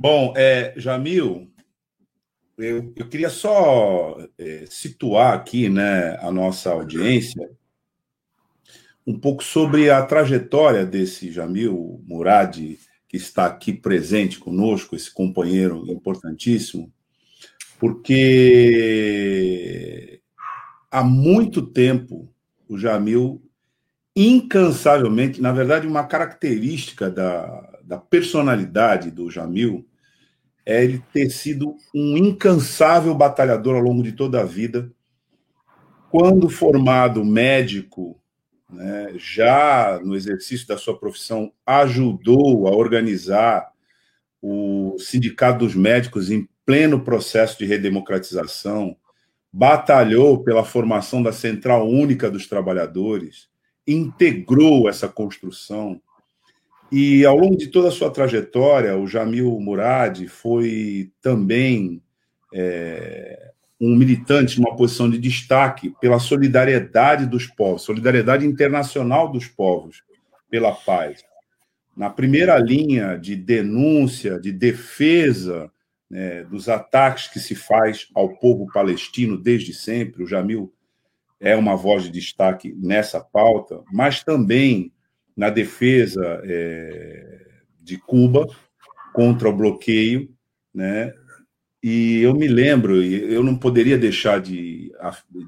Bom, é, Jamil, eu, eu queria só é, situar aqui né, a nossa audiência um pouco sobre a trajetória desse Jamil Murad, que está aqui presente conosco, esse companheiro importantíssimo, porque há muito tempo o Jamil, incansavelmente, na verdade, uma característica da, da personalidade do Jamil é ele ter sido um incansável batalhador ao longo de toda a vida. Quando formado médico, né, já no exercício da sua profissão, ajudou a organizar o Sindicato dos Médicos em pleno processo de redemocratização, batalhou pela formação da Central Única dos Trabalhadores, integrou essa construção. E ao longo de toda a sua trajetória, o Jamil Murad foi também é, um militante numa posição de destaque pela solidariedade dos povos, solidariedade internacional dos povos pela paz. Na primeira linha de denúncia, de defesa né, dos ataques que se faz ao povo palestino desde sempre. O Jamil é uma voz de destaque nessa pauta, mas também na defesa é, de Cuba contra o bloqueio, né? E eu me lembro, eu não poderia deixar de,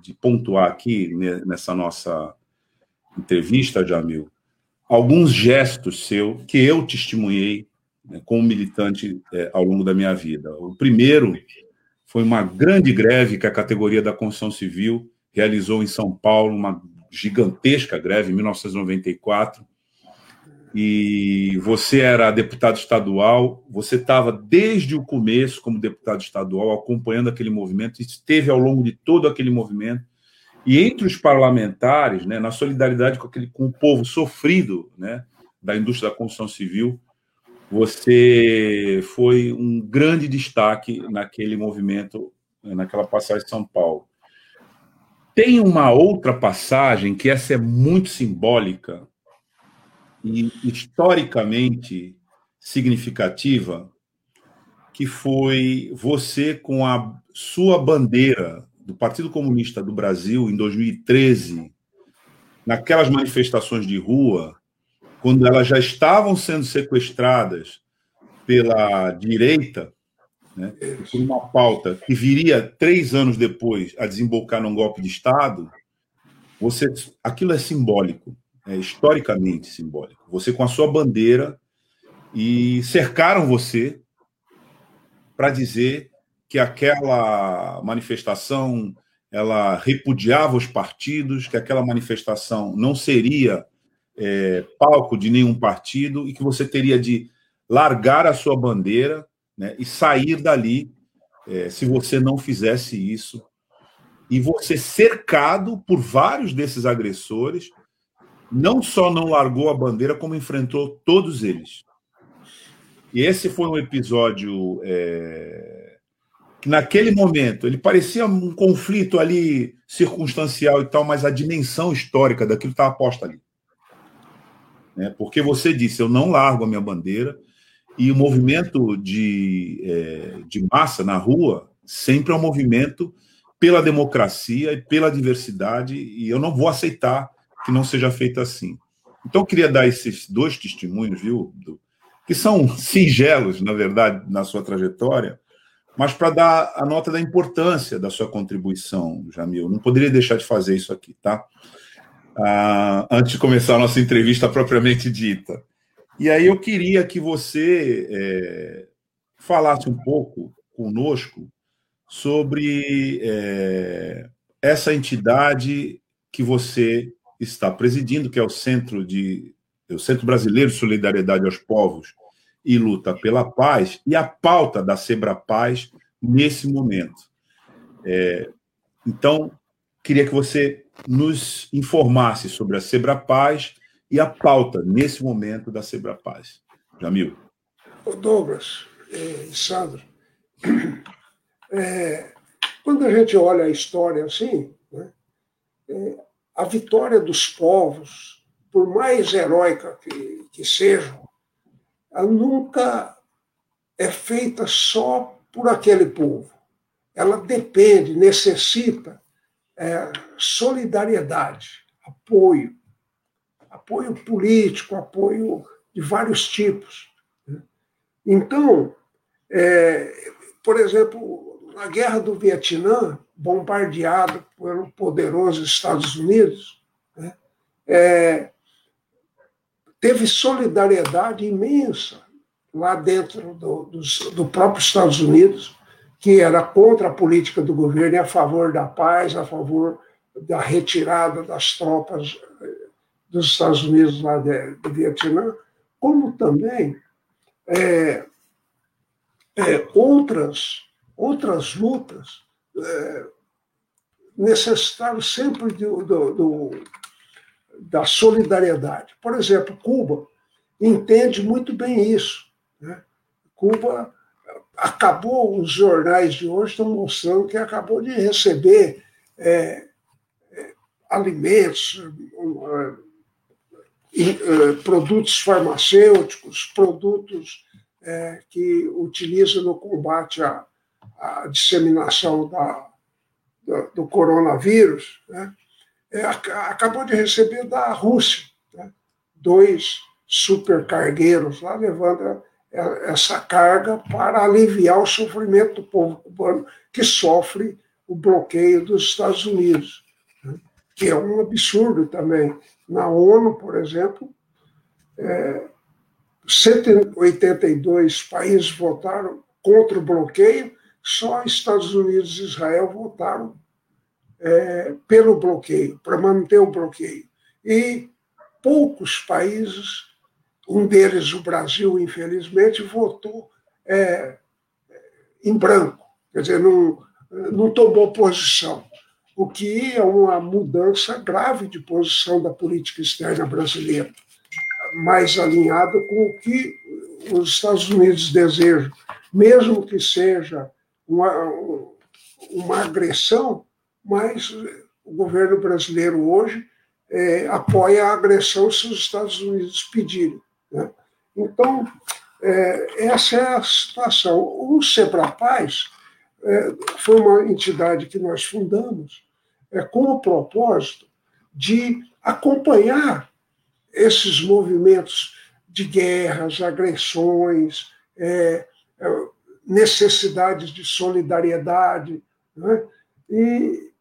de pontuar aqui nessa nossa entrevista, Jamil, alguns gestos seu que eu testemunhei né, como militante é, ao longo da minha vida. O primeiro foi uma grande greve que a categoria da construção civil realizou em São Paulo, uma gigantesca greve em 1994. E você era deputado estadual, você estava desde o começo como deputado estadual acompanhando aquele movimento, esteve ao longo de todo aquele movimento. E entre os parlamentares, né, na solidariedade com, aquele, com o povo sofrido né, da indústria da construção civil, você foi um grande destaque naquele movimento, naquela passagem de São Paulo. Tem uma outra passagem que essa é muito simbólica e historicamente significativa, que foi você com a sua bandeira do Partido Comunista do Brasil em 2013, naquelas manifestações de rua, quando elas já estavam sendo sequestradas pela direita, né, por uma pauta que viria três anos depois a desembocar num golpe de Estado, você, aquilo é simbólico, é historicamente simbólico. Você com a sua bandeira e cercaram você para dizer que aquela manifestação ela repudiava os partidos, que aquela manifestação não seria é, palco de nenhum partido e que você teria de largar a sua bandeira né, e sair dali é, se você não fizesse isso. E você, cercado por vários desses agressores, não só não largou a bandeira, como enfrentou todos eles. E esse foi um episódio é, que, naquele momento, ele parecia um conflito ali circunstancial e tal, mas a dimensão histórica daquilo estava posta ali né? porque você disse, eu não largo a minha bandeira, e o movimento de, é, de massa na rua sempre é um movimento pela democracia e pela diversidade, e eu não vou aceitar que não seja feito assim. Então, eu queria dar esses dois testemunhos, viu, que são singelos, na verdade, na sua trajetória, mas para dar a nota da importância da sua contribuição, Jamil. Não poderia deixar de fazer isso aqui, tá? ah, antes de começar a nossa entrevista propriamente dita. E aí eu queria que você é, falasse um pouco conosco sobre é, essa entidade que você está presidindo, que é o Centro de o Centro Brasileiro de Solidariedade aos Povos e Luta pela Paz, e a pauta da Sebra Paz nesse momento. É, então, queria que você nos informasse sobre a Sebrapaz e a pauta, nesse momento, da Sebrapaz. Jamil. Ô Douglas e eh, Sandro, é, quando a gente olha a história assim, né, é, a vitória dos povos, por mais heróica que, que sejam, ela nunca é feita só por aquele povo. Ela depende, necessita é, solidariedade, apoio, apoio político, apoio de vários tipos. Então, é, por exemplo, na guerra do Vietnã, bombardeado pelo poderoso Estados Unidos, né? é, teve solidariedade imensa lá dentro do, do, do próprio Estados Unidos, que era contra a política do governo e a favor da paz, a favor da retirada das tropas eh, dos Estados Unidos lá de, do Vietnã, como também é, é, outras, outras lutas é, necessitaram sempre do, do, do, da solidariedade. Por exemplo, Cuba entende muito bem isso. Né? Cuba acabou, os jornais de hoje estão mostrando que acabou de receber é, é, alimentos, é, produtos farmacêuticos, produtos é, que utilizam no combate à, à disseminação da, do, do coronavírus, né? É, acabou de receber da Rússia né? dois supercargueiros lá levando essa carga para aliviar o sofrimento do povo cubano que sofre o bloqueio dos Estados Unidos, né? que é um absurdo também. Na ONU, por exemplo, é, 182 países votaram contra o bloqueio, só Estados Unidos e Israel votaram é, pelo bloqueio, para manter o bloqueio. E poucos países um deles, o Brasil, infelizmente, votou é, em branco, quer dizer, não, não tomou posição, o que é uma mudança grave de posição da política externa brasileira, mais alinhada com o que os Estados Unidos desejam, mesmo que seja uma, uma agressão, mas o governo brasileiro hoje é, apoia a agressão se os Estados Unidos pedirem. Né? Então, é, essa é a situação. O Sebrapaz é, foi uma entidade que nós fundamos é, com o propósito de acompanhar esses movimentos de guerras, agressões, é, é necessidades de solidariedade. Né? E,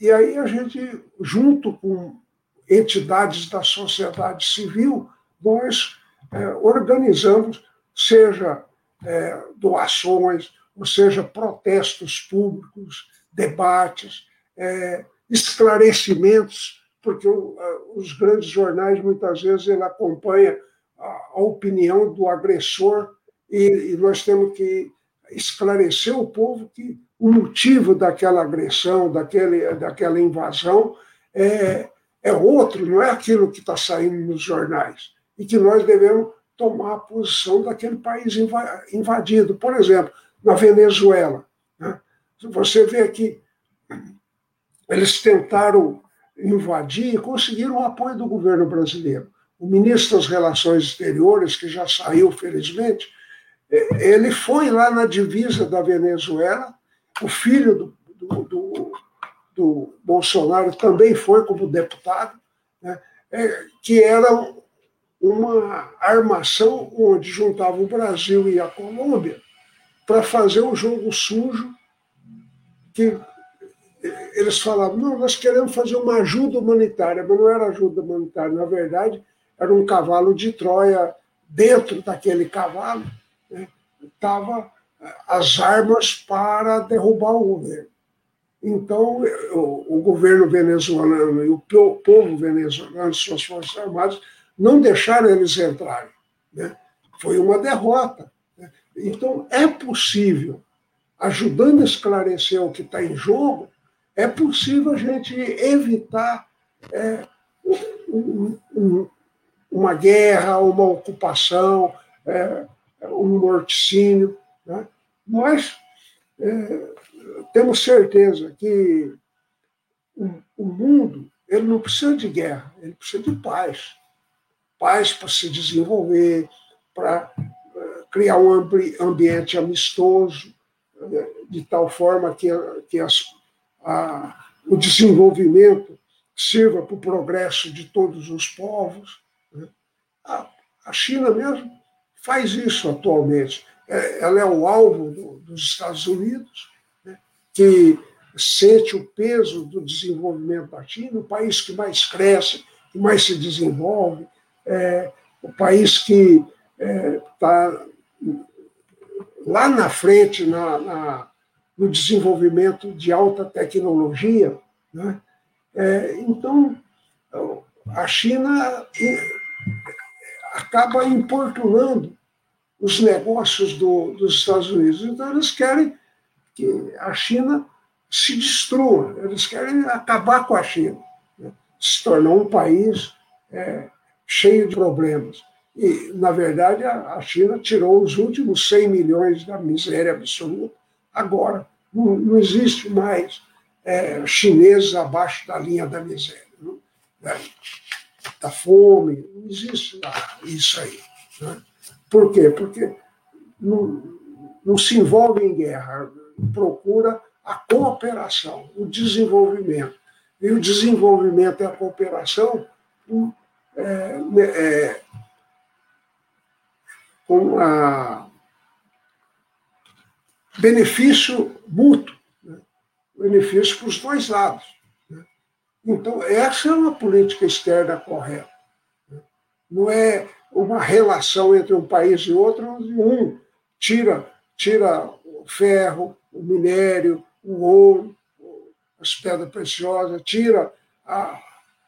e aí a gente, junto com entidades da sociedade civil, nós é, organizamos, seja é, doações, ou seja, protestos públicos, debates, é, esclarecimentos, porque o, os grandes jornais, muitas vezes, ele acompanha a, a opinião do agressor e, e nós temos que esclarecer o povo que o motivo daquela agressão, daquele, daquela invasão, é, é outro, não é aquilo que está saindo nos jornais e que nós devemos tomar a posição daquele país invadido. Por exemplo, na Venezuela. Né? Você vê que eles tentaram invadir e conseguiram o apoio do governo brasileiro. O ministro das Relações Exteriores, que já saiu, felizmente, ele foi lá na divisa da Venezuela, o filho do, do, do, do Bolsonaro também foi como deputado, né? é, que era uma armação onde juntava o Brasil e a Colômbia para fazer um jogo sujo que eles falavam, não, nós queremos fazer uma ajuda humanitária, mas não era ajuda humanitária, na verdade, era um cavalo de Troia, dentro daquele cavalo estavam né, as armas para derrubar o governo. Então, o, o governo venezuelano e o povo venezuelano, suas forças armadas, não deixaram eles entrarem. Né? Foi uma derrota. Né? Então, é possível, ajudando a esclarecer o que está em jogo, é possível a gente evitar é, um, um, uma guerra, uma ocupação, é, um morticínio. Né? Nós é, temos certeza que o, o mundo ele não precisa de guerra, ele precisa de paz paz para se desenvolver, para eh, criar um ambiente amistoso, né, de tal forma que, que as, a, o desenvolvimento sirva para o progresso de todos os povos. Né. A, a China mesmo faz isso atualmente. É, ela é o alvo do, dos Estados Unidos, né, que sente o peso do desenvolvimento da China, o país que mais cresce, que mais se desenvolve, é, o país que está é, lá na frente na, na, no desenvolvimento de alta tecnologia. Né? É, então, a China acaba importunando os negócios do, dos Estados Unidos. Então, eles querem que a China se destrua, eles querem acabar com a China, né? se tornar um país é, cheio de problemas. E, na verdade, a China tirou os últimos 100 milhões da miséria absoluta. Agora, não, não existe mais é, chineses abaixo da linha da miséria. Não? É, da fome, não existe isso aí. Né? Por quê? Porque não, não se envolve em guerra, procura a cooperação, o desenvolvimento. E o desenvolvimento e a cooperação é, é, com a benefício mútuo, né? benefício para os dois lados. Então, essa é uma política externa correta. Né? Não é uma relação entre um país e outro, onde um tira, tira o ferro, o minério, o ouro, as pedras preciosas, tira a,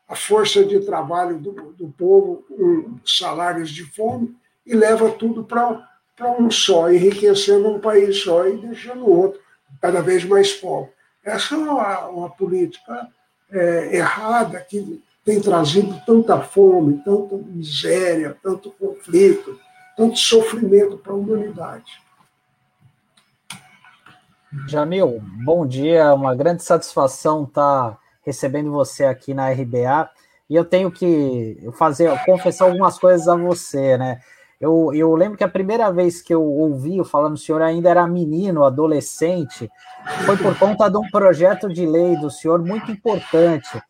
a força de trabalho do, do povo com salários de fome e leva tudo para um só, enriquecendo um país só e deixando o outro cada vez mais pobre. Essa é uma, uma política é, errada que tem trazido tanta fome, tanta miséria, tanto conflito, tanto sofrimento para a humanidade. Jamil, bom dia, uma grande satisfação estar tá recebendo você aqui na RBA. E eu tenho que fazer, confessar algumas coisas a você, né? Eu, eu lembro que a primeira vez que eu ouvi falando, o senhor ainda era menino, adolescente, foi por conta de um projeto de lei do senhor muito importante,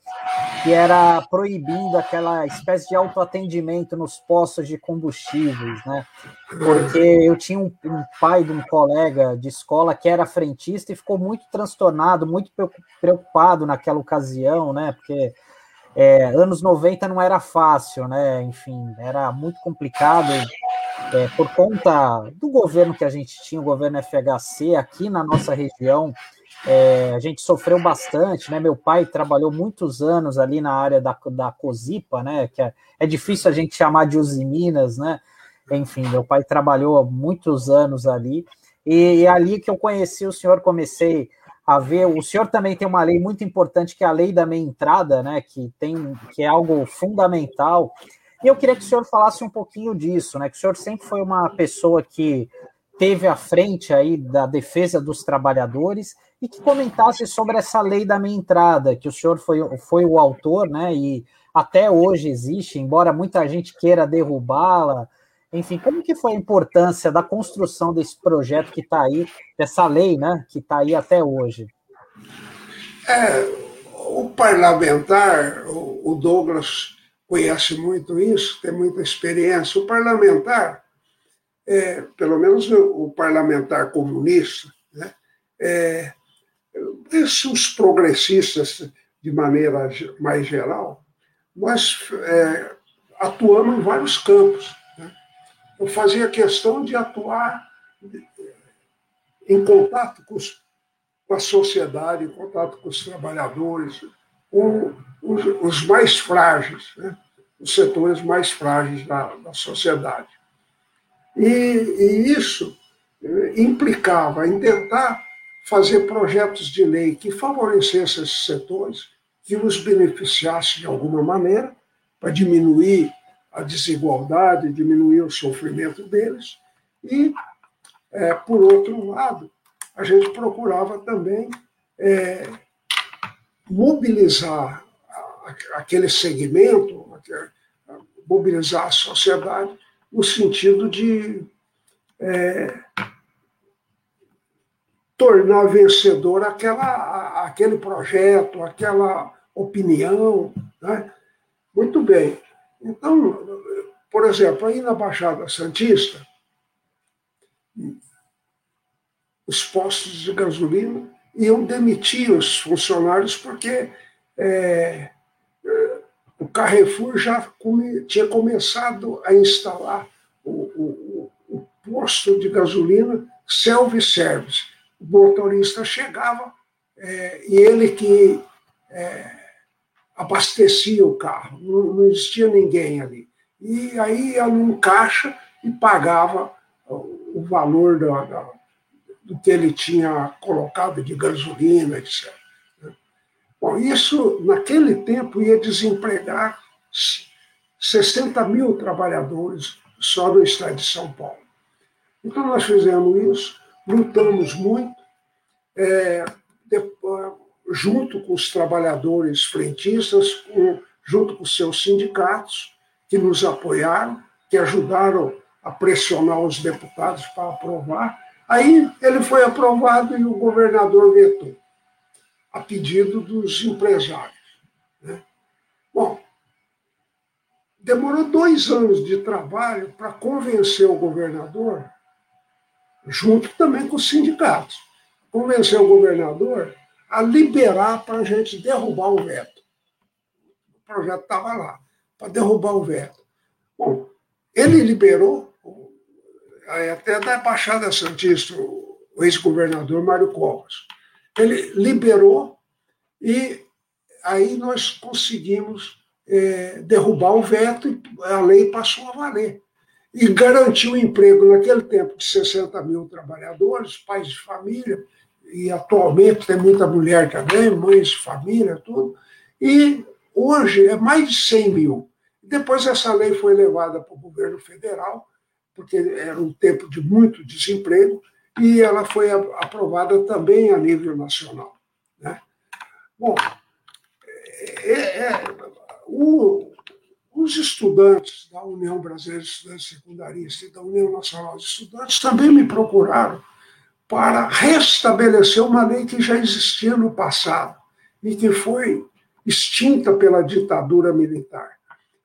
que era proibindo aquela espécie de autoatendimento nos postos de combustíveis, né? Porque eu tinha um, um pai de um colega de escola que era frentista e ficou muito transtornado, muito preocupado naquela ocasião, né? Porque é, anos 90 não era fácil, né? Enfim, era muito complicado é, por conta do governo que a gente tinha, o governo FHC, aqui na nossa região. É, a gente sofreu bastante, né? Meu pai trabalhou muitos anos ali na área da, da COSIPA, né? Que é, é difícil a gente chamar de Usiminas, né? Enfim, meu pai trabalhou muitos anos ali. E, e ali que eu conheci o senhor, comecei a ver. O senhor também tem uma lei muito importante, que é a lei da meia entrada, né? Que tem que é algo fundamental. E eu queria que o senhor falasse um pouquinho disso, né? Que o senhor sempre foi uma pessoa que teve à frente aí da defesa dos trabalhadores e que comentasse sobre essa lei da meia entrada, que o senhor foi, foi o autor, né? E até hoje existe, embora muita gente queira derrubá-la, enfim, como que foi a importância da construção desse projeto que está aí, dessa lei, né, que está aí até hoje? É, o parlamentar, o Douglas conhece muito isso, tem muita experiência. O parlamentar, é, pelo menos o parlamentar comunista, né, é, esses progressistas, de maneira mais geral, nós é, atuamos em vários campos eu fazia questão de atuar em contato com, os, com a sociedade, em contato com os trabalhadores, com os, os mais frágeis, né? os setores mais frágeis da, da sociedade. E, e isso eh, implicava em tentar fazer projetos de lei que favorecessem esses setores, que os beneficiassem de alguma maneira, para diminuir a desigualdade, diminuir o sofrimento deles. E, é, por outro lado, a gente procurava também é, mobilizar aquele segmento, mobilizar a sociedade no sentido de é, tornar vencedor aquela, aquele projeto, aquela opinião. Né? Muito bem. Então, por exemplo, aí na Baixada Santista, os postos de gasolina iam demitir os funcionários porque é, o Carrefour já come, tinha começado a instalar o, o, o posto de gasolina self-service. O motorista chegava é, e ele que é, abastecia o carro, não, não, existia ninguém ali. E aí ia num caixa e pagava o valor do que ele tinha colocado de gasolina, etc. Bom, isso, naquele tempo, ia desempregar 60 mil trabalhadores só no estado de São Paulo. Então, nós fizemos isso, lutamos muito, é, depois, junto com os trabalhadores frentistas, junto com seus sindicatos, que nos apoiaram, que ajudaram a pressionar os deputados para aprovar. Aí ele foi aprovado e o governador vetou a pedido dos empresários. Né? Bom, demorou dois anos de trabalho para convencer o governador, junto também com os sindicatos, convencer o governador a liberar para a gente derrubar o veto. O projeto estava lá, para derrubar o veto. Bom, ele liberou, até da Baixada Santista, o ex-governador Mário Covas ele liberou e aí nós conseguimos é, derrubar o veto e a lei passou a valer. E garantiu emprego naquele tempo de 60 mil trabalhadores, pais de família, e atualmente tem muita mulher também, mães família, tudo. E hoje é mais de 100 mil. Depois essa lei foi levada para o governo federal, porque era um tempo de muito desemprego, e ela foi aprovada também a nível nacional. Né? Bom, é, é, o, os estudantes da União Brasileira de Estudantes Secundaristas e da União Nacional de Estudantes também me procuraram para restabelecer uma lei que já existia no passado e que foi extinta pela ditadura militar,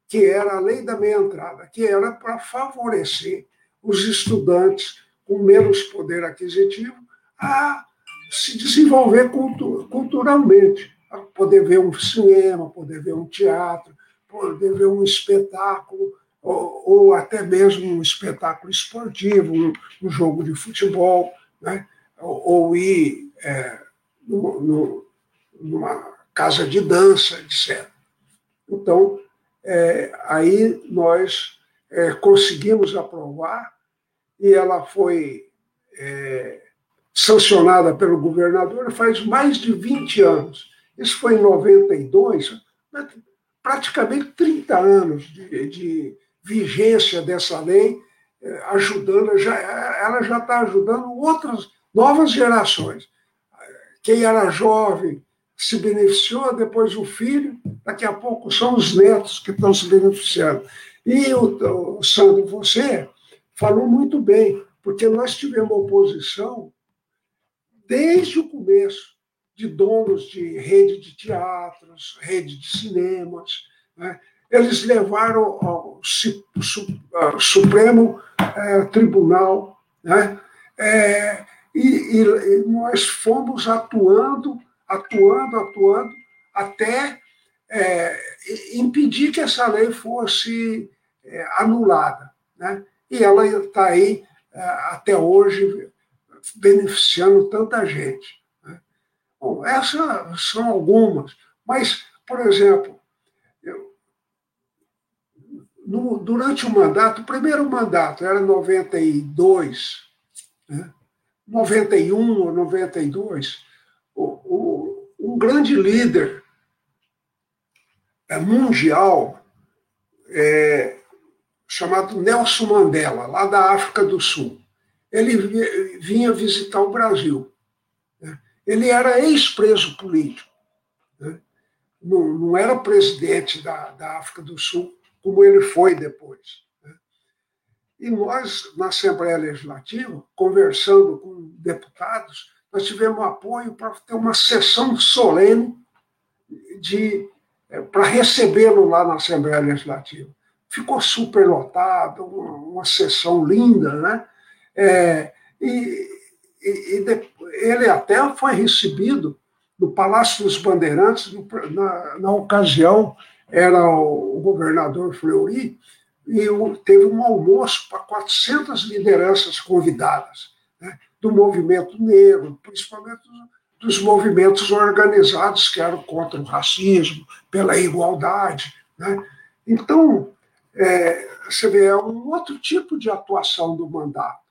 que era a lei da meia entrada, que era para favorecer os estudantes com menos poder aquisitivo a se desenvolver culturalmente, a poder ver um cinema, poder ver um teatro, poder ver um espetáculo, ou, ou até mesmo um espetáculo esportivo, um, um jogo de futebol, né? ou, ir é, no, no, numa casa de dança, etc. Então, é, aí nós é, conseguimos aprovar e ela foi é, sancionada pelo governador faz mais de 20 anos. Isso foi em 92, praticamente 30 anos de, de vigência dessa lei, ajudando, já, ela já está ajudando outras novas gerações. Quem era jovem se beneficiou, depois o filho, daqui a pouco são os netos que estão se beneficiando. E o, o Sandro, você falou muito bem, porque nós tivemos oposição desde o começo de donos de rede de teatros, rede de cinemas. Né? Eles levaram ao, Supremo é, Tribunal, né? É, e, e, nós fomos atuando, atuando, atuando, até é, impedir que essa lei fosse é, anulada. Né? e ela está aí é, até hoje beneficiando tanta gente. Né? Bom, essas são algumas, mas, por exemplo, no, durante o mandato, o primeiro mandato era 92, né? 91 ou 92, o, o, um grande líder é, mundial é, chamado Nelson Mandela, lá da África do Sul. Ele vinha visitar o Brasil. Né? Ele era ex-preso político. Né? Não, não, era presidente da, da, África do Sul, como ele foi depois. Né? E nós, na Assembleia Legislativa, conversando com deputados, nós tivemos apoio para ter uma sessão solene de é, para recebê-lo lá na Assembleia Legislativa. Ficou super lotado, uma, uma sessão linda, né? É, e, e, e ele até foi recebido no Palácio dos Bandeirantes, na, na ocasião era o, governador Fleury, e teve um almoço para 400 lideranças convidadas, né, do movimento negro, principalmente dos movimentos organizados que eram contra o racismo, pela igualdade. Né? Então, é, você vê, é um outro tipo de atuação do mandato.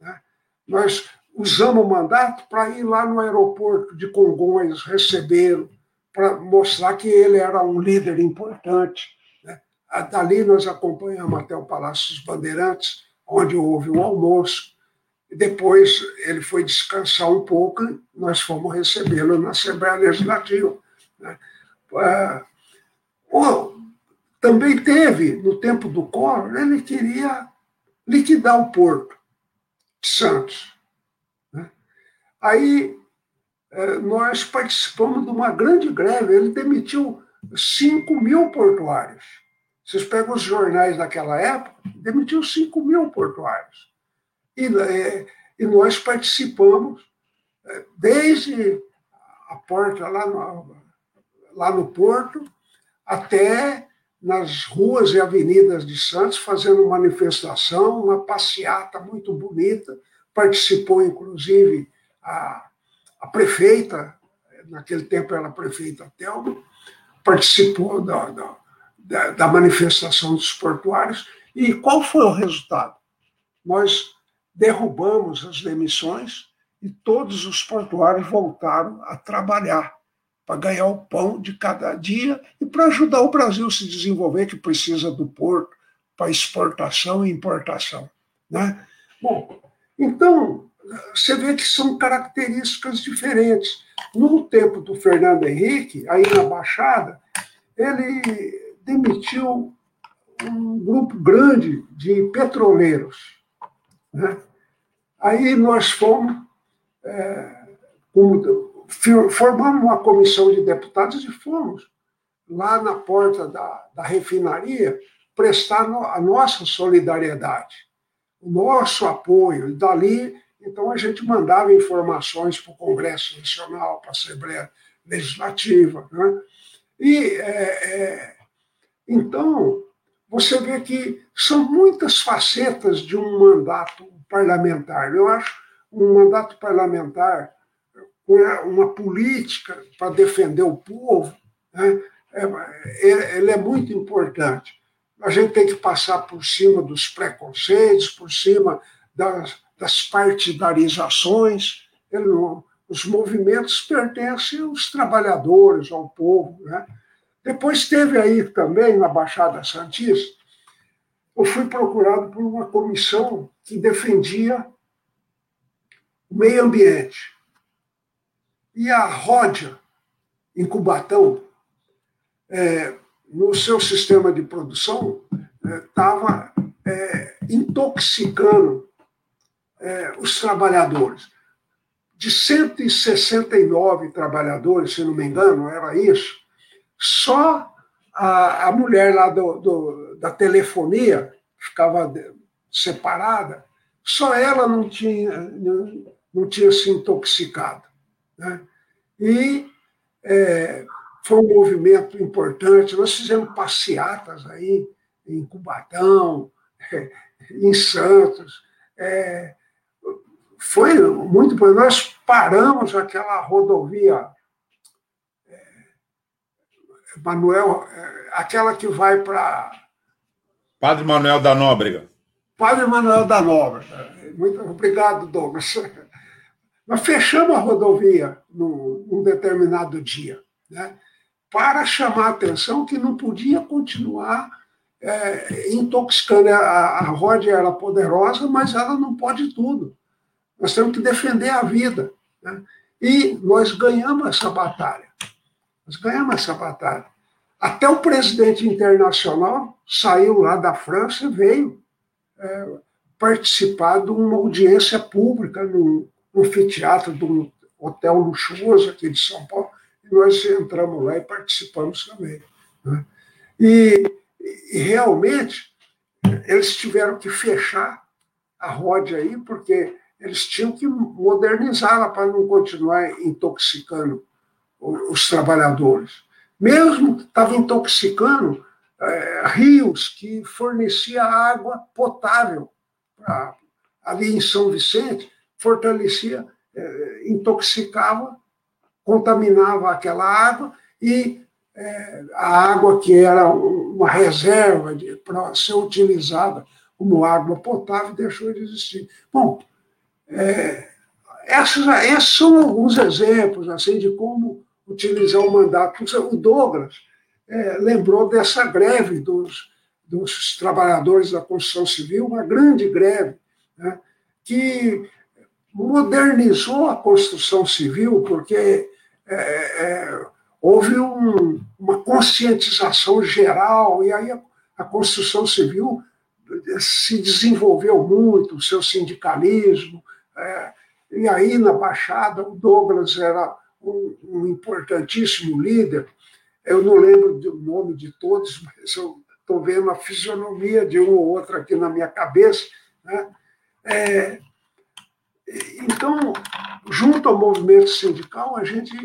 Né? Nós usamos o mandato para ir lá no aeroporto de Congonhas receber, para mostrar que ele era um líder importante. Né? Dali nós acompanhamos até o Palácio dos Bandeirantes, onde houve um almoço. Depois ele foi descansar um pouco, nós fomos recebê-lo na Assembleia Legislativa. Né? Ah, também teve, no tempo do Collor, ele queria liquidar o porto de Santos. Né? Aí nós participamos de uma grande greve, ele demitiu 5 mil portuários. Vocês pegam os jornais daquela época, demitiu 5 mil portuários. E, é, e nós participamos é, desde a porta lá no, lá no Porto até nas ruas e avenidas de Santos, fazendo manifestação, uma passeata muito bonita. Participou, inclusive, a, a prefeita, naquele tempo era prefeita Thelma, participou da, da, da manifestação dos portuários. E qual foi o resultado? Nós derrubamos as demissões e todos os portuários voltaram a trabalhar para ganhar o pão de cada dia e para ajudar o Brasil a se desenvolver, que precisa do porto para exportação e importação. Né? Bom, então, você vê que são características diferentes. No tempo do Fernando Henrique, aí na Baixada, ele demitiu um grupo grande de petroleiros. Né? Aí nós fomos, é, formamos uma comissão de deputados e fomos lá na porta da, da refinaria prestar a nossa solidariedade, o nosso apoio. E dali, então, a gente mandava informações para o Congresso Nacional, para a Assembleia Legislativa. Né? E, é, é, então, você vê que são muitas facetas de um mandato parlamentar. Eu acho um mandato parlamentar uma política para defender o povo, né? É, é, ele é muito importante. A gente tem que passar por cima dos preconceitos, por cima das, das partidarizações. Os movimentos pertencem aos trabalhadores, ao povo. Né? Depois teve aí também, na Baixada Santista, eu fui procurado por uma comissão que defendia o meio ambiente. E a Ródia, em Cubatão, é, no seu sistema de produção, estava é, é, intoxicando é, os trabalhadores. De 169 trabalhadores, se não me engano, era isso, só a, a mulher lá do, do, da telefonia, ficava separada, só ela não tinha, não, não tinha se intoxicado. Né? E é, foi um movimento importante. Nós fizemos passeatas aí em Cubatão, em Santos. É, foi muito bom. Nós paramos aquela rodovia é, Manuel, é, aquela que vai para. Padre Manuel da Nóbrega. Padre Manuel da Nóbrega. Muito obrigado, Douglas. Nós fechamos a rodovia num, num determinado dia, né, para chamar a atenção que não podia continuar é, intoxicando. A, a Ródia era poderosa, mas ela não pode tudo. Nós temos que defender a vida. Né? E nós ganhamos essa batalha. Nós ganhamos essa batalha. Até o presidente internacional saiu lá da França e veio é, participar de uma audiência pública no, no anfiteatro de um hotel luxuoso aqui de São Paulo, e nós entramos lá e participamos também. Né? E, e, realmente eles tiveram que fechar a roda aí, porque eles tinham que modernizá-la para não continuar intoxicando os trabalhadores. Mesmo estava intoxicando é, rios que fornecia água potável pra, ali em São Vicente, fortalecia, é, intoxicava, contaminava aquela água e é, a água que era uma reserva para ser utilizada como água potável deixou de existir. Bom, é, esses, esses são alguns exemplos assim de como utilizar o mandato. O Douglas é, lembrou dessa greve dos, dos trabalhadores da construção civil, uma grande greve, né, que modernizou a construção civil, porque é, é, houve um, uma conscientização geral, e aí a, a, construção civil se desenvolveu muito, o seu sindicalismo, é, e aí na Baixada o Douglas era um, um importantíssimo líder, eu não lembro do nome de todos, mas eu estou vendo a fisionomia de um ou outro aqui na minha cabeça. Né? É, então, junto ao movimento sindical, a gente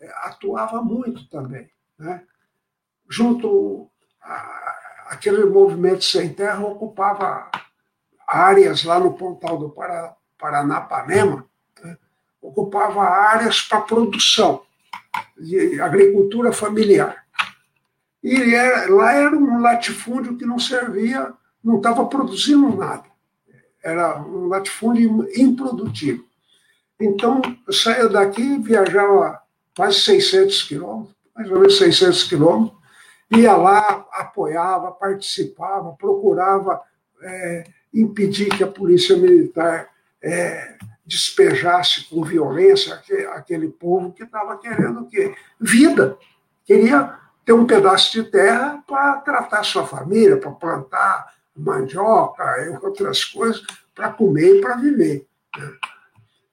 é, atuava muito também. Né? Junto a, aquele movimento sem terra ocupava áreas lá no Pontal do Paranapanema, né? ocupava áreas para produção de agricultura familiar. E era, lá era um latifúndio que não servia, não estava produzindo nada. Era um latifúndio improdutivo. Então, eu saía daqui, viajava quase 600 quilômetros, mais ou menos 600 quilômetros, ia lá, apoiava, participava, procurava é, impedir que a polícia militar é, despejasse com violência aquele, povo que estava querendo o quê? Vida. Queria ter um pedaço de terra para tratar sua família, para plantar mandioca e outras coisas, para comer e para viver. Né?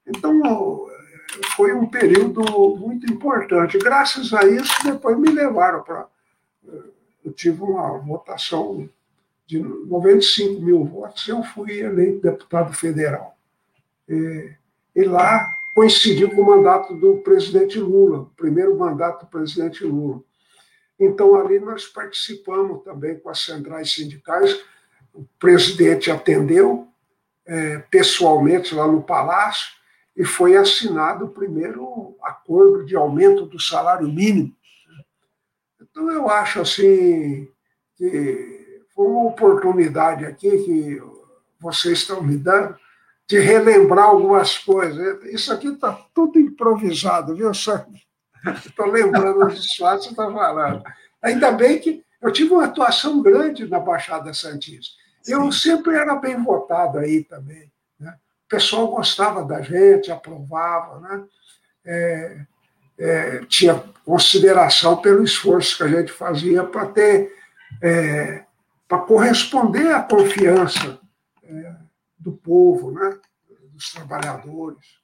Então, foi um período muito importante. Graças a isso, depois me levaram para. Eu tive uma votação de 95 mil votos, eu fui eleito deputado federal. E, e lá coincidiu com o mandato do presidente Lula, o primeiro mandato do presidente Lula. Então, ali nós participamos também com as centrais sindicais. O presidente atendeu é, pessoalmente lá no Palácio e foi assinado o primeiro acordo de aumento do salário mínimo. Então, eu acho assim que foi uma oportunidade aqui que vocês estão me dando de relembrar algumas coisas. Isso aqui está tudo improvisado, viu, Sandro? Estou lembrando os fatos que você está falando. Ainda bem que eu tive uma atuação grande na Baixada Santista. Eu sempre era bem votado aí também. Né? O pessoal gostava da gente, aprovava, né? É, é, tinha consideração pelo esforço que a gente fazia para ter, é, para corresponder à confiança é, do povo, né? dos trabalhadores.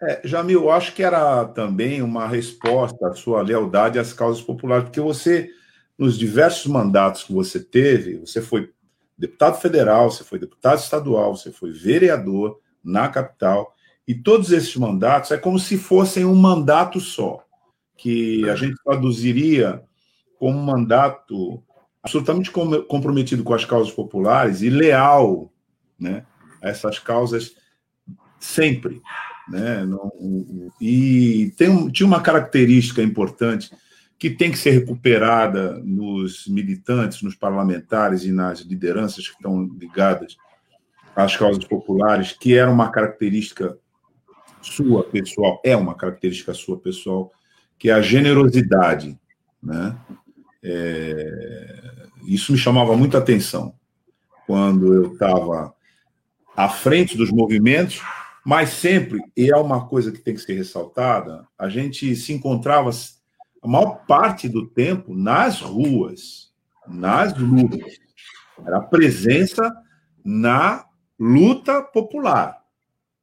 É, Jamil, acho que era também uma resposta à sua lealdade às causas populares, porque você, nos diversos mandatos que você teve, você foi deputado federal, você foi deputado estadual, você foi vereador na capital, e todos esses mandatos é como se fossem um mandato só, que a gente traduziria como um mandato absolutamente comprometido com as causas populares e leal né, a essas causas sempre. Né? E tem, tinha uma característica importante que tem que ser recuperada nos militantes, nos parlamentares e nas lideranças que estão ligadas às causas populares, que era uma característica sua pessoal, é uma característica sua pessoal, que é a generosidade. Né? É, isso me chamava muita atenção quando eu estava à frente dos movimentos, mas sempre, e é uma coisa que tem que ser ressaltada, a gente se encontrava a maior parte do tempo nas ruas, nas lutas. Era a presença na luta popular.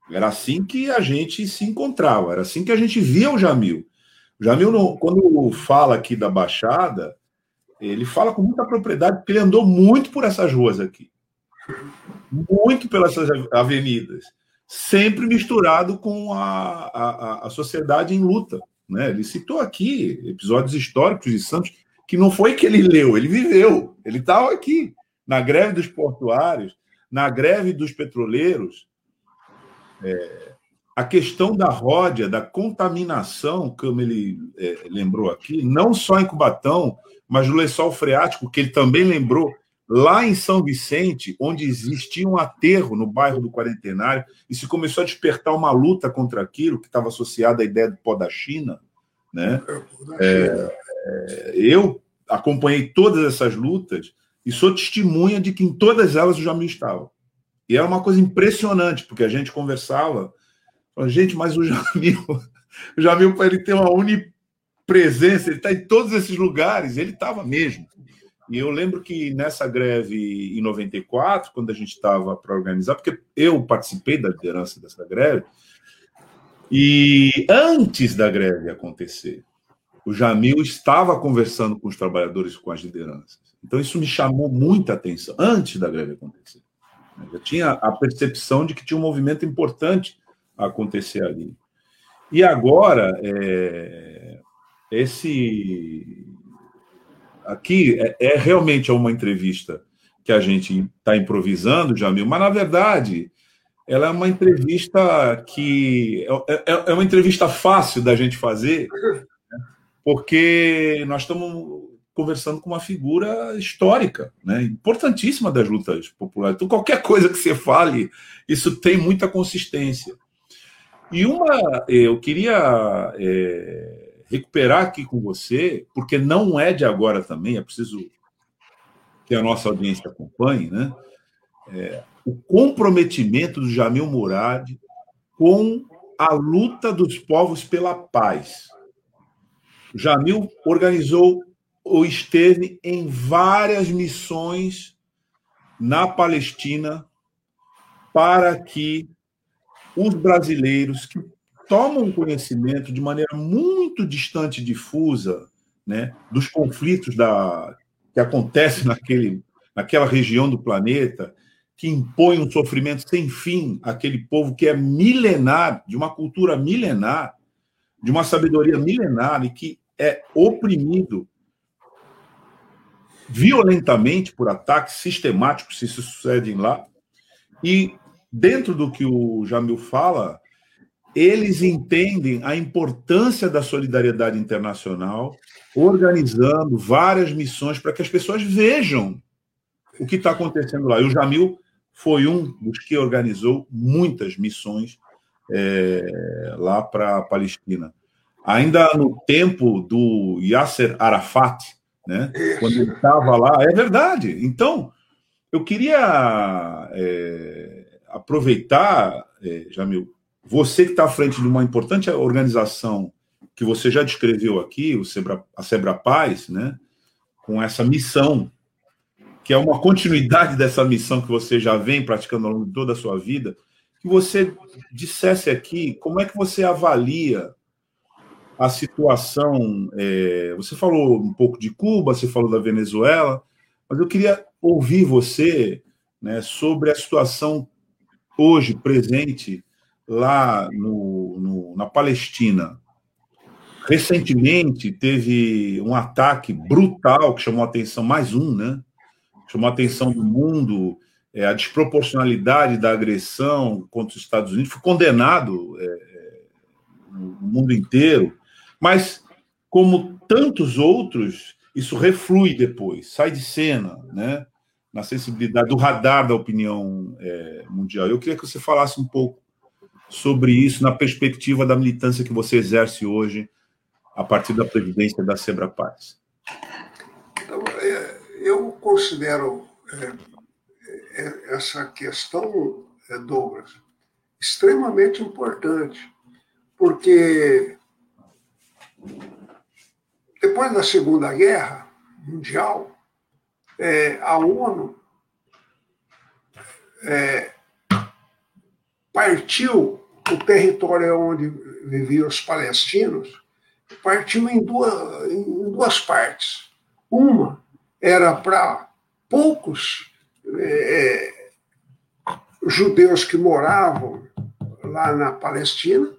Era assim que a gente se encontrava, era assim que a gente via o Jamil. O Jamil, quando fala aqui da Baixada, ele fala com muita propriedade, porque ele andou muito por essas ruas aqui. Muito pelas avenidas. Sempre misturado com a, a, a sociedade em luta. Né? Ele citou aqui episódios históricos de Santos que não foi que ele leu, ele viveu. Ele estava aqui, na greve dos portuários, na greve dos petroleiros. É, a questão da ródia, da contaminação, como ele é, lembrou aqui, não só em Cubatão, mas no lençol freático, que ele também lembrou, lá em São Vicente, onde existia um aterro no bairro do Quarentenário, e se começou a despertar uma luta contra aquilo, que estava associada à ideia do pó da China. Né? É, é, eu acompanhei todas essas lutas e sou testemunha de que em todas elas o Jamil estava. E era uma coisa impressionante, porque a gente conversava gente, mas o Jamil, o Jamil, para ele ter uma unipresença, ele está em todos esses lugares, ele estava mesmo. E eu lembro que nessa greve em 94, quando a gente estava para organizar, porque eu participei da liderança dessa greve, e antes da greve acontecer, o Jamil estava conversando com os trabalhadores com as lideranças. Então isso me chamou muita atenção, antes da greve acontecer. Eu tinha a percepção de que tinha um movimento importante acontecer ali. E agora, é, esse aqui é, é, realmente uma entrevista que a gente está improvisando, Jamil, mas na verdade ela é uma entrevista que é, é, é, uma entrevista fácil da gente fazer, porque nós estamos conversando com uma figura histórica, né, importantíssima das lutas populares. Então, qualquer coisa que você fale, isso tem muita consistência. E uma, eu queria é, recuperar aqui com você, porque não é de agora também, é preciso que a nossa audiência acompanhe, né? É, o comprometimento do Jamil Murad com a luta dos povos pela paz. O Jamil organizou ou esteve em várias missões na Palestina para que os brasileiros que tomam conhecimento de maneira muito distante e difusa né, dos conflitos da, que acontecem naquele, naquela região do planeta, que impõe um sofrimento sem fim àquele povo que é milenar, de uma cultura milenar, de uma sabedoria milenar e que é oprimido violentamente por ataques sistemáticos que se sucedem lá. E dentro do que o Jamil fala, eles entendem a importância da solidariedade internacional, organizando várias missões para que as pessoas vejam o que está acontecendo lá. E o Jamil foi um dos que organizou muitas missões é, lá para a Palestina. Ainda no tempo do Yasser Arafat, né, quando ele estava lá, é verdade. Então, eu queria é, aproveitar, é, Jamil, você que está à frente de uma importante organização que você já descreveu aqui, o Sebra, a Sebra Paz, né, com essa missão, que é uma continuidade dessa missão que você já vem praticando ao longo de toda a sua vida, que você dissesse aqui como é que você avalia a situação. É, você falou um pouco de Cuba, você falou da Venezuela, mas eu queria ouvir você né, sobre a situação hoje presente lá no, no, na Palestina. Recentemente teve um ataque brutal que chamou a atenção, mais um, né? Chamou a atenção do mundo, é, a desproporcionalidade da agressão contra os Estados Unidos, foi condenado é, no mundo inteiro, mas como tantos outros, isso reflui depois, sai de cena, né? na sensibilidade do radar da opinião é, mundial. Eu queria que você falasse um pouco sobre isso na perspectiva da militância que você exerce hoje a partir da presidência da Sebra Paz. Então, é, eu considero é, é, essa questão, Douglas, extremamente importante, porque depois da Segunda Guerra Mundial, a ONU partiu o território onde viviam os palestinos, partiu em duas, em duas partes. Uma era para poucos é, judeus que moravam lá na Palestina,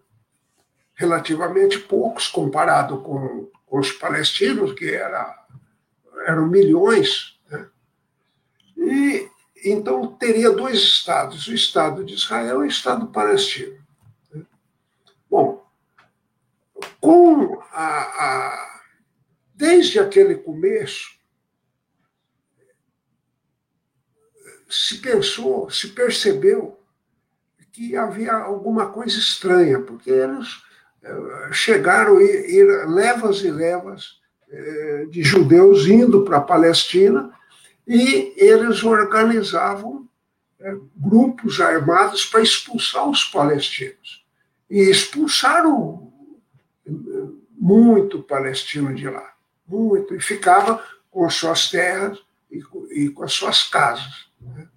relativamente poucos comparado com, com os palestinos, que era, eram milhões. Né? E então teria dois estados, o Estado de Israel e o Estado palestino. Bom, com a, a, desde aquele começo, se pensou, se percebeu que havia alguma coisa estranha, porque eles eh, chegaram ir levas e levas eh, de judeus indo para a Palestina e eles organizavam é, grupos armados para expulsar os palestinos. E expulsaram é, muito palestino de lá, muito, e ficava com as suas terras e, e com as suas casas. Né?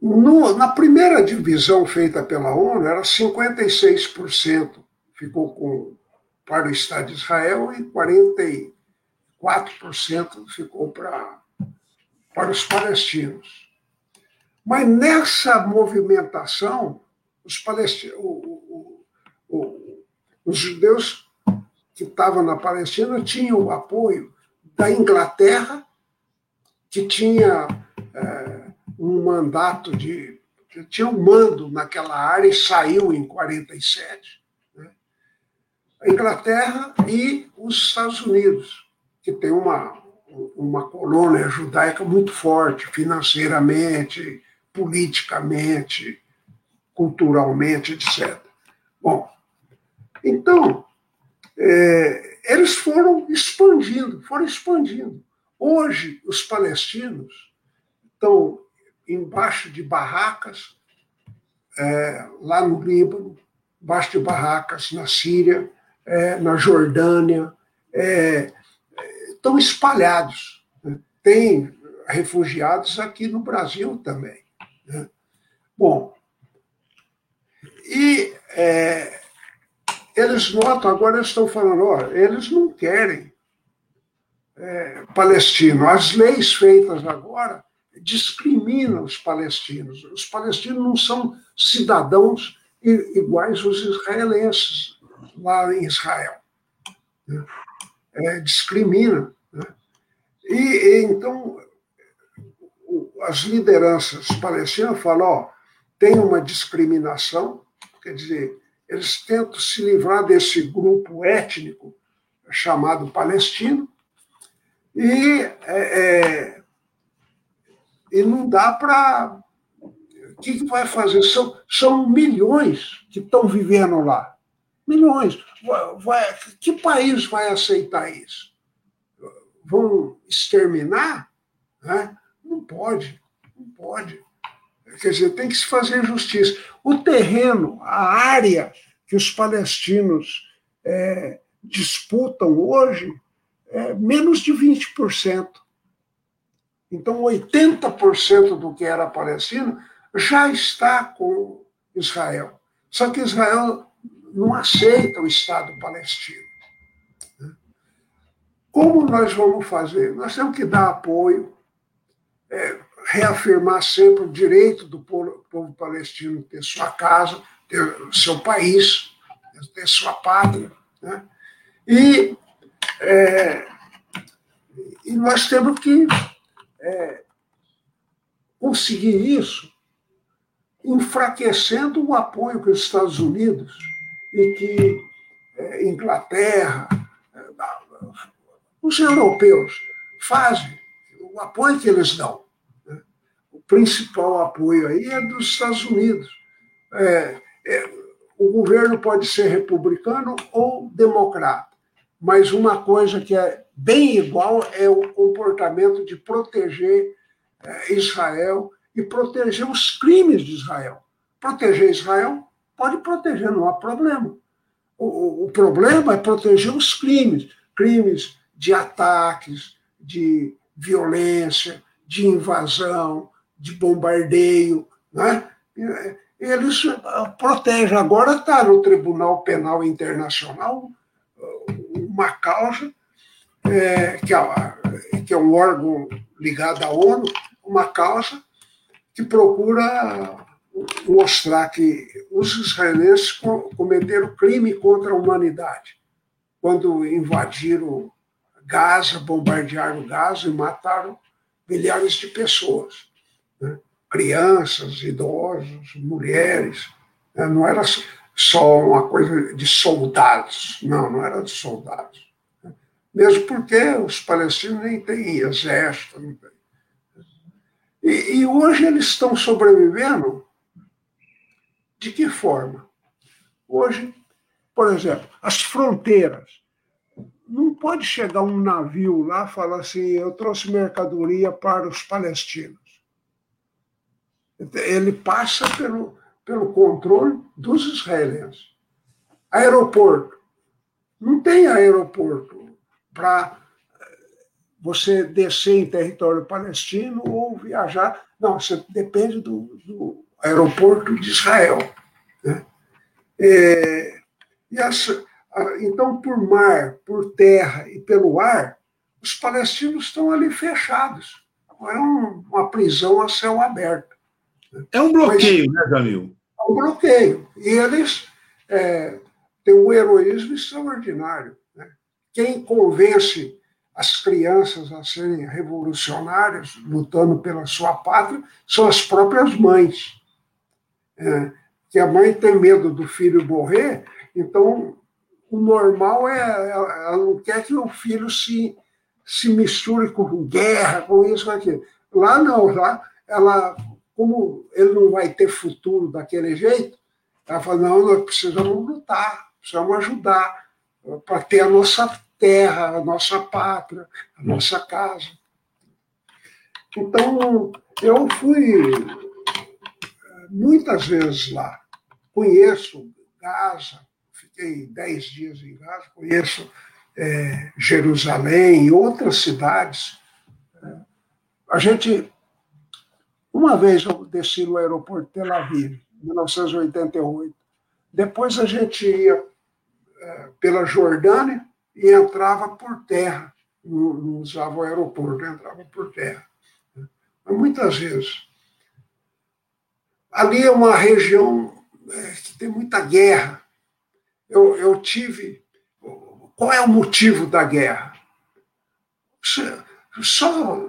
No, na primeira divisão feita pela ONU, era 56% ficou com, para o Estado de Israel e 40, 4% ficou para, para os palestinos. Mas nessa movimentação, os, palestinos, o, o, o, os judeus que estavam na Palestina tinham o apoio da Inglaterra, que tinha é, um mandato de. tinha um mando naquela área e saiu em 47. Né? A Inglaterra e os Estados Unidos que tem uma, uma colônia judaica muito forte, financeiramente, politicamente, culturalmente, etc. Bom, então, é, eles foram expandindo, foram expandindo. Hoje, os palestinos estão embaixo de barracas, é, lá no Líbano, embaixo de barracas na Síria, é, na Jordânia, é, estão espalhados. Né? Tem refugiados aqui no Brasil também. Né? Bom, e é, eles notam, agora estão falando, ó, eles não querem é, palestino. As leis feitas agora discriminam os palestinos. Os palestinos não são cidadãos iguais aos israelenses lá em Israel. Né? É, discrimina. E, e então, as lideranças palestinas falam: ó, tem uma discriminação, quer dizer, eles tentam se livrar desse grupo étnico chamado palestino, e, é, é, e não dá para. O que, que vai fazer? São, são milhões que estão vivendo lá. Milhões. Vai, que país vai aceitar isso? vão exterminar, né? não pode, não pode. Quer dizer, tem que se fazer justiça. O terreno, a área que os palestinos é, disputam hoje é menos de 20%. Então, 80% do que era palestino já está com Israel. Só que Israel não aceita o Estado palestino. Como nós vamos fazer? Nós temos que dar apoio, é, reafirmar sempre o direito do povo, povo palestino ter sua casa, ter seu país, ter sua pátria. Né? E, é, e nós temos que é, conseguir isso enfraquecendo o apoio que os Estados Unidos e que é, Inglaterra, os europeus fazem o apoio que eles dão. Né? O principal apoio aí é dos Estados Unidos. É, é, o governo pode ser republicano ou democrata, mas uma coisa que é bem igual é o comportamento de proteger é, Israel e proteger os crimes de Israel. Proteger Israel pode proteger, não há problema. O, o problema é proteger os crimes, crimes de ataques, de violência, de invasão, de bombardeio. Né? eles protegem. Agora está no Tribunal Penal Internacional uma causa é, que, é, que é um órgão ligado à ONU, uma causa que procura mostrar que os israelenses cometeram crime contra a humanidade quando invadiram Gaza, bombardearam Gaza e mataram milhares de pessoas. Né? Crianças, idosos, mulheres. Né? Não era só uma coisa de soldados. Não, não era de soldados. Né? Mesmo porque os palestinos nem têm exército. Não. E, e hoje eles estão sobrevivendo de que forma? Hoje, por exemplo, as fronteiras. Não pode chegar um navio lá e falar assim: eu trouxe mercadoria para os palestinos. Ele passa pelo, pelo controle dos israelenses. Aeroporto. Não tem aeroporto para você descer em território palestino ou viajar. Não, você depende do, do aeroporto de Israel. Né? É, e as, então, por mar, por terra e pelo ar, os palestinos estão ali fechados. É um, uma prisão a céu aberto. É um bloqueio, Mas, né, Jamil? É um bloqueio. E eles é, têm um heroísmo extraordinário. Né? Quem convence as crianças a serem revolucionárias, lutando pela sua pátria, são as próprias mães é, que a mãe tem medo do filho morrer, então o normal é ela não quer que o filho se, se misture com guerra, com isso, com aquilo. Lá não, lá ela, como ele não vai ter futuro daquele jeito, ela fala, não, nós precisamos lutar, precisamos ajudar para ter a nossa terra, a nossa pátria, a nossa casa. Então, eu fui muitas vezes lá. Conheço Gaza, fiquei dez dias em Gaza, conheço é, Jerusalém e outras cidades. A gente, uma vez eu desci no aeroporto de Tel Aviv, em 1988. Depois a gente ia é, pela Jordânia e entrava por terra. Não, não usava o aeroporto, entrava por terra. Mas muitas vezes ali é uma região é, que tem muita guerra. Eu, eu tive. Qual é o motivo da guerra? Só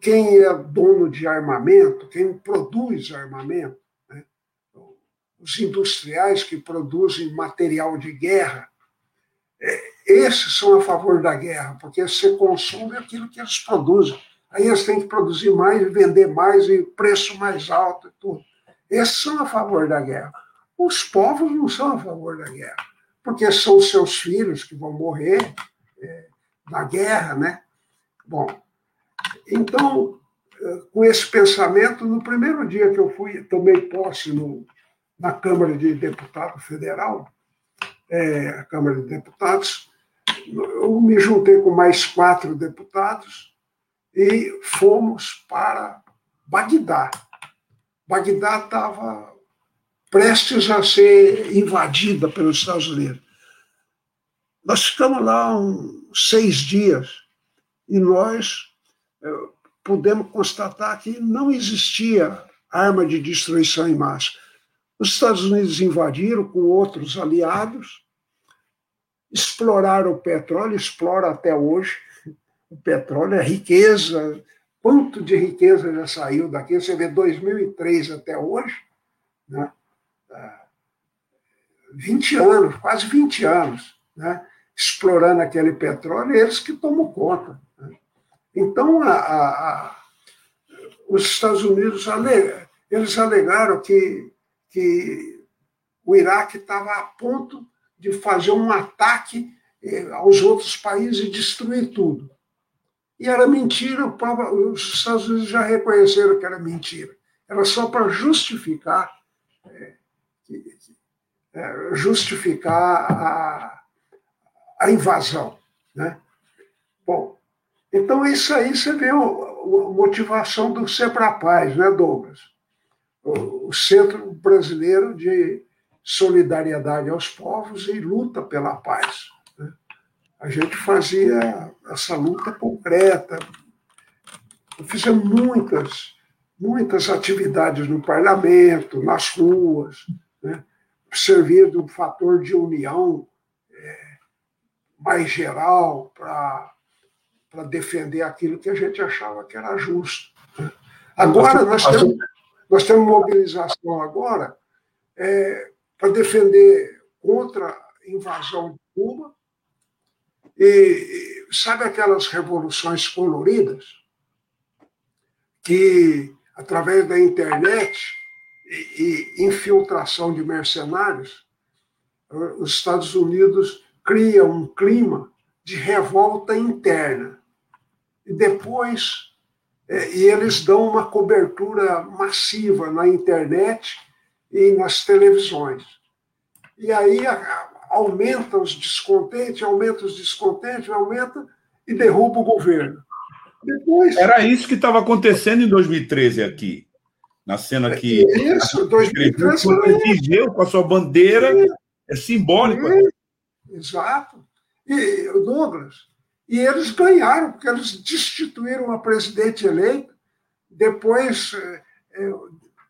quem é dono de armamento, quem produz armamento, né? os industriais que produzem material de guerra, é, esses são a favor da guerra, porque você consome aquilo que eles produzem. Aí eles têm que produzir mais, vender mais e preço mais alto e tudo. Esses são a favor da guerra. Os povos não são a favor da guerra, porque são seus filhos que vão morrer é, na guerra, né? Bom, então, é, com esse pensamento, no primeiro dia que eu fui, tomei posse no, na Câmara de Deputado Federal, é, a Câmara de Deputados, eu me juntei com mais quatro deputados e fomos para Bagdá, Bagdá estava prestes a ser invadida pelos Estados Unidos. Nós ficamos lá uns seis dias e nós é, pudemos constatar que não existia arma de destruição em massa. Os Estados Unidos invadiram com outros aliados, exploraram o petróleo, explora até hoje. O petróleo é riqueza quanto de riqueza já saiu daqui. Você vê 2003 até hoje, né? 20 ah, anos, quase 20 anos, né? explorando aquele petróleo, eles que tomam conta. Né? Então, a, a, a, os Estados Unidos eles alegaram que, que o Iraque estava a ponto de fazer um ataque eh, aos outros países e destruir tudo. E era mentira, os Estados Unidos já reconheceram que era mentira. Era só para justificar, é, é, justificar a, a invasão. Né? Bom, então isso aí você vê a motivação do ser para paz, né, Douglas? o Centro Brasileiro de Solidariedade aos Povos e Luta pela Paz. A gente fazia essa luta concreta, fizemos muitas, muitas atividades no parlamento, nas ruas, né? servir de um fator de união é, mais geral para defender aquilo que a gente achava que era justo. Né? Agora nós temos, nós temos mobilização agora é, para defender contra a invasão de Cuba e sabe aquelas revoluções coloridas que através da internet e, infiltração de mercenários, os Estados Unidos criam um clima de revolta interna. E depois, é, e eles dão uma cobertura massiva na internet e nas televisões. E aí aumenta os descontentes, aumenta os descontentes, aumenta e derruba o governo. Depois, Era isso que estava acontecendo em 2013 aqui na cena que. Isso, 2003. Elegeu com a sua bandeira, é, é simbólico. É, exato. E, Douglas, e eles ganharam, porque eles destituíram a presidente eleita, depois é, é,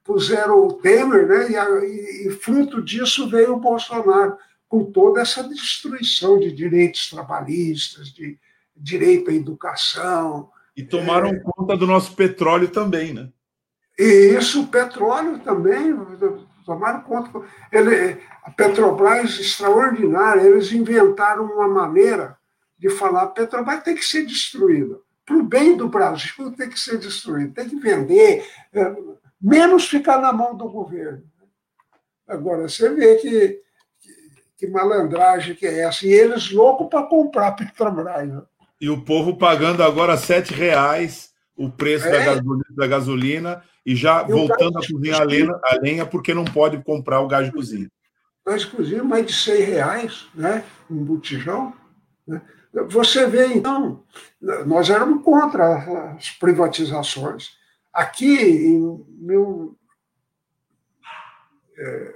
puseram o Temer, né, e, e fruto disso veio o Bolsonaro, com toda essa destruição de direitos trabalhistas, de direito à educação. E tomaram é, conta do nosso petróleo também, né? E isso, o petróleo também, tomaram conta. Ele, a Petrobras, extraordinária, eles inventaram uma maneira de falar: a Petrobras tem que ser destruída. Para o bem do Brasil, tem que ser destruída, tem que vender, é, menos ficar na mão do governo. Agora, você vê que, que, malandragem que é essa. E eles loucos para comprar Petrobras. Né? E o povo pagando agora R$ reais o preço é. da, gasolina, da gasolina e já e voltando a cozinhar a lenha, a lenha porque não pode comprar o gás de cozinha. Gás de cozinha, mais de 100 reais, né? Um botijão. Né? Você vê, então, nós éramos contra as privatizações. Aqui, em mil, é,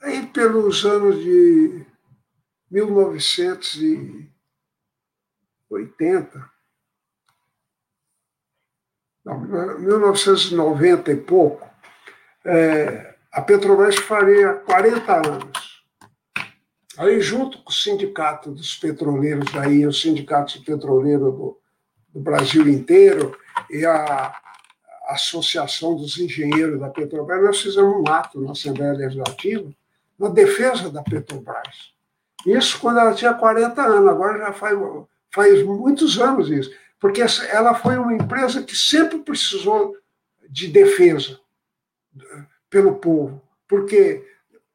aí pelos anos de 1980, não, 1990 e pouco, é, a Petrobras faria 40 anos. Aí, junto com o sindicato dos petroleiros daí, o sindicato petroleiro do, do Brasil inteiro e a, a Associação dos Engenheiros da Petrobras, nós fizemos um ato na Assembleia Legislativa na defesa da Petrobras. Isso quando ela tinha 40 anos, agora já faz, faz muitos anos isso porque ela foi uma empresa que sempre precisou de defesa pelo povo, porque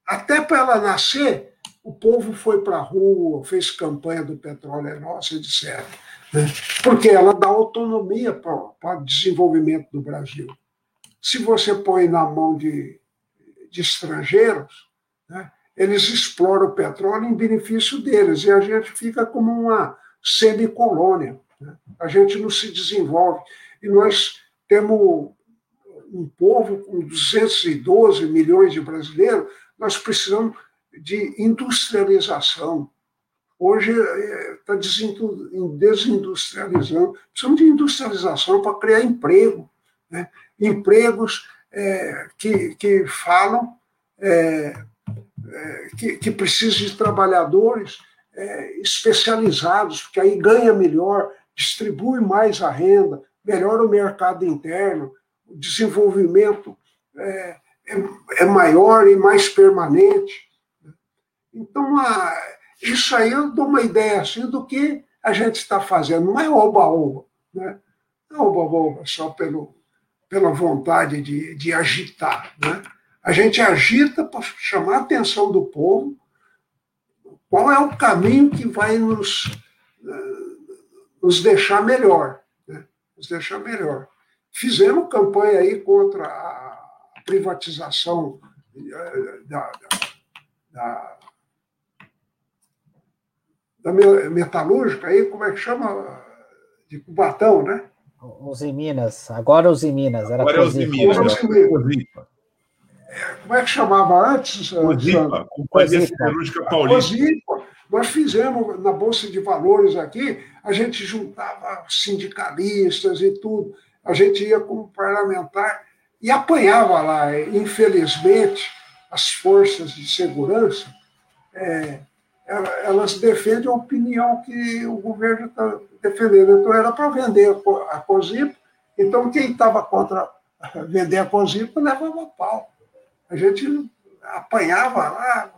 até para ela nascer, o povo foi para a rua, fez campanha do petróleo é nosso, etc. Né? Porque ela dá autonomia para o desenvolvimento do Brasil. Se você põe na mão de, de estrangeiros, né, eles exploram o petróleo em benefício deles, e a gente fica como uma semicolônia. Né? A gente não se desenvolve. E nós temos um povo com 212 milhões de brasileiros, nós precisamos de industrialização. Hoje está desindustrializando. Precisamos de industrialização para criar emprego. Né? Empregos é, que, que falam é, é, que, que precisam de trabalhadores é, especializados, porque aí ganha melhor, distribui mais a renda, melhora o mercado interno, o desenvolvimento é, é, é maior e mais permanente. Então, a, isso aí eu dou uma ideia assim do que a gente está fazendo. Não é oba-oba, né? não é oba-oba só pelo, pela vontade de, de agitar. Né? A gente agita para chamar a atenção do povo qual é o caminho que vai nos nos deixar melhor. Né? Nos deixar melhor. Fizemos campanha aí contra a privatização eh, da, da, da, da metalúrgica aí, como é que chama? De Cubatão, né? Os em Minas, agora os em Minas. Era agora é os em Minas. Como é que chamava antes? Cozipa, Companhia Siderúrgica Paulista. Nós fizemos na Bolsa de Valores aqui, a gente juntava sindicalistas e tudo. A gente ia como parlamentar e apanhava lá. Infelizmente, as forças de segurança é, elas defendem a opinião que o governo está defendendo. Então, era para vender a COSIP. Então, quem estava contra vender a COSIP levava pau. A gente apanhava lá,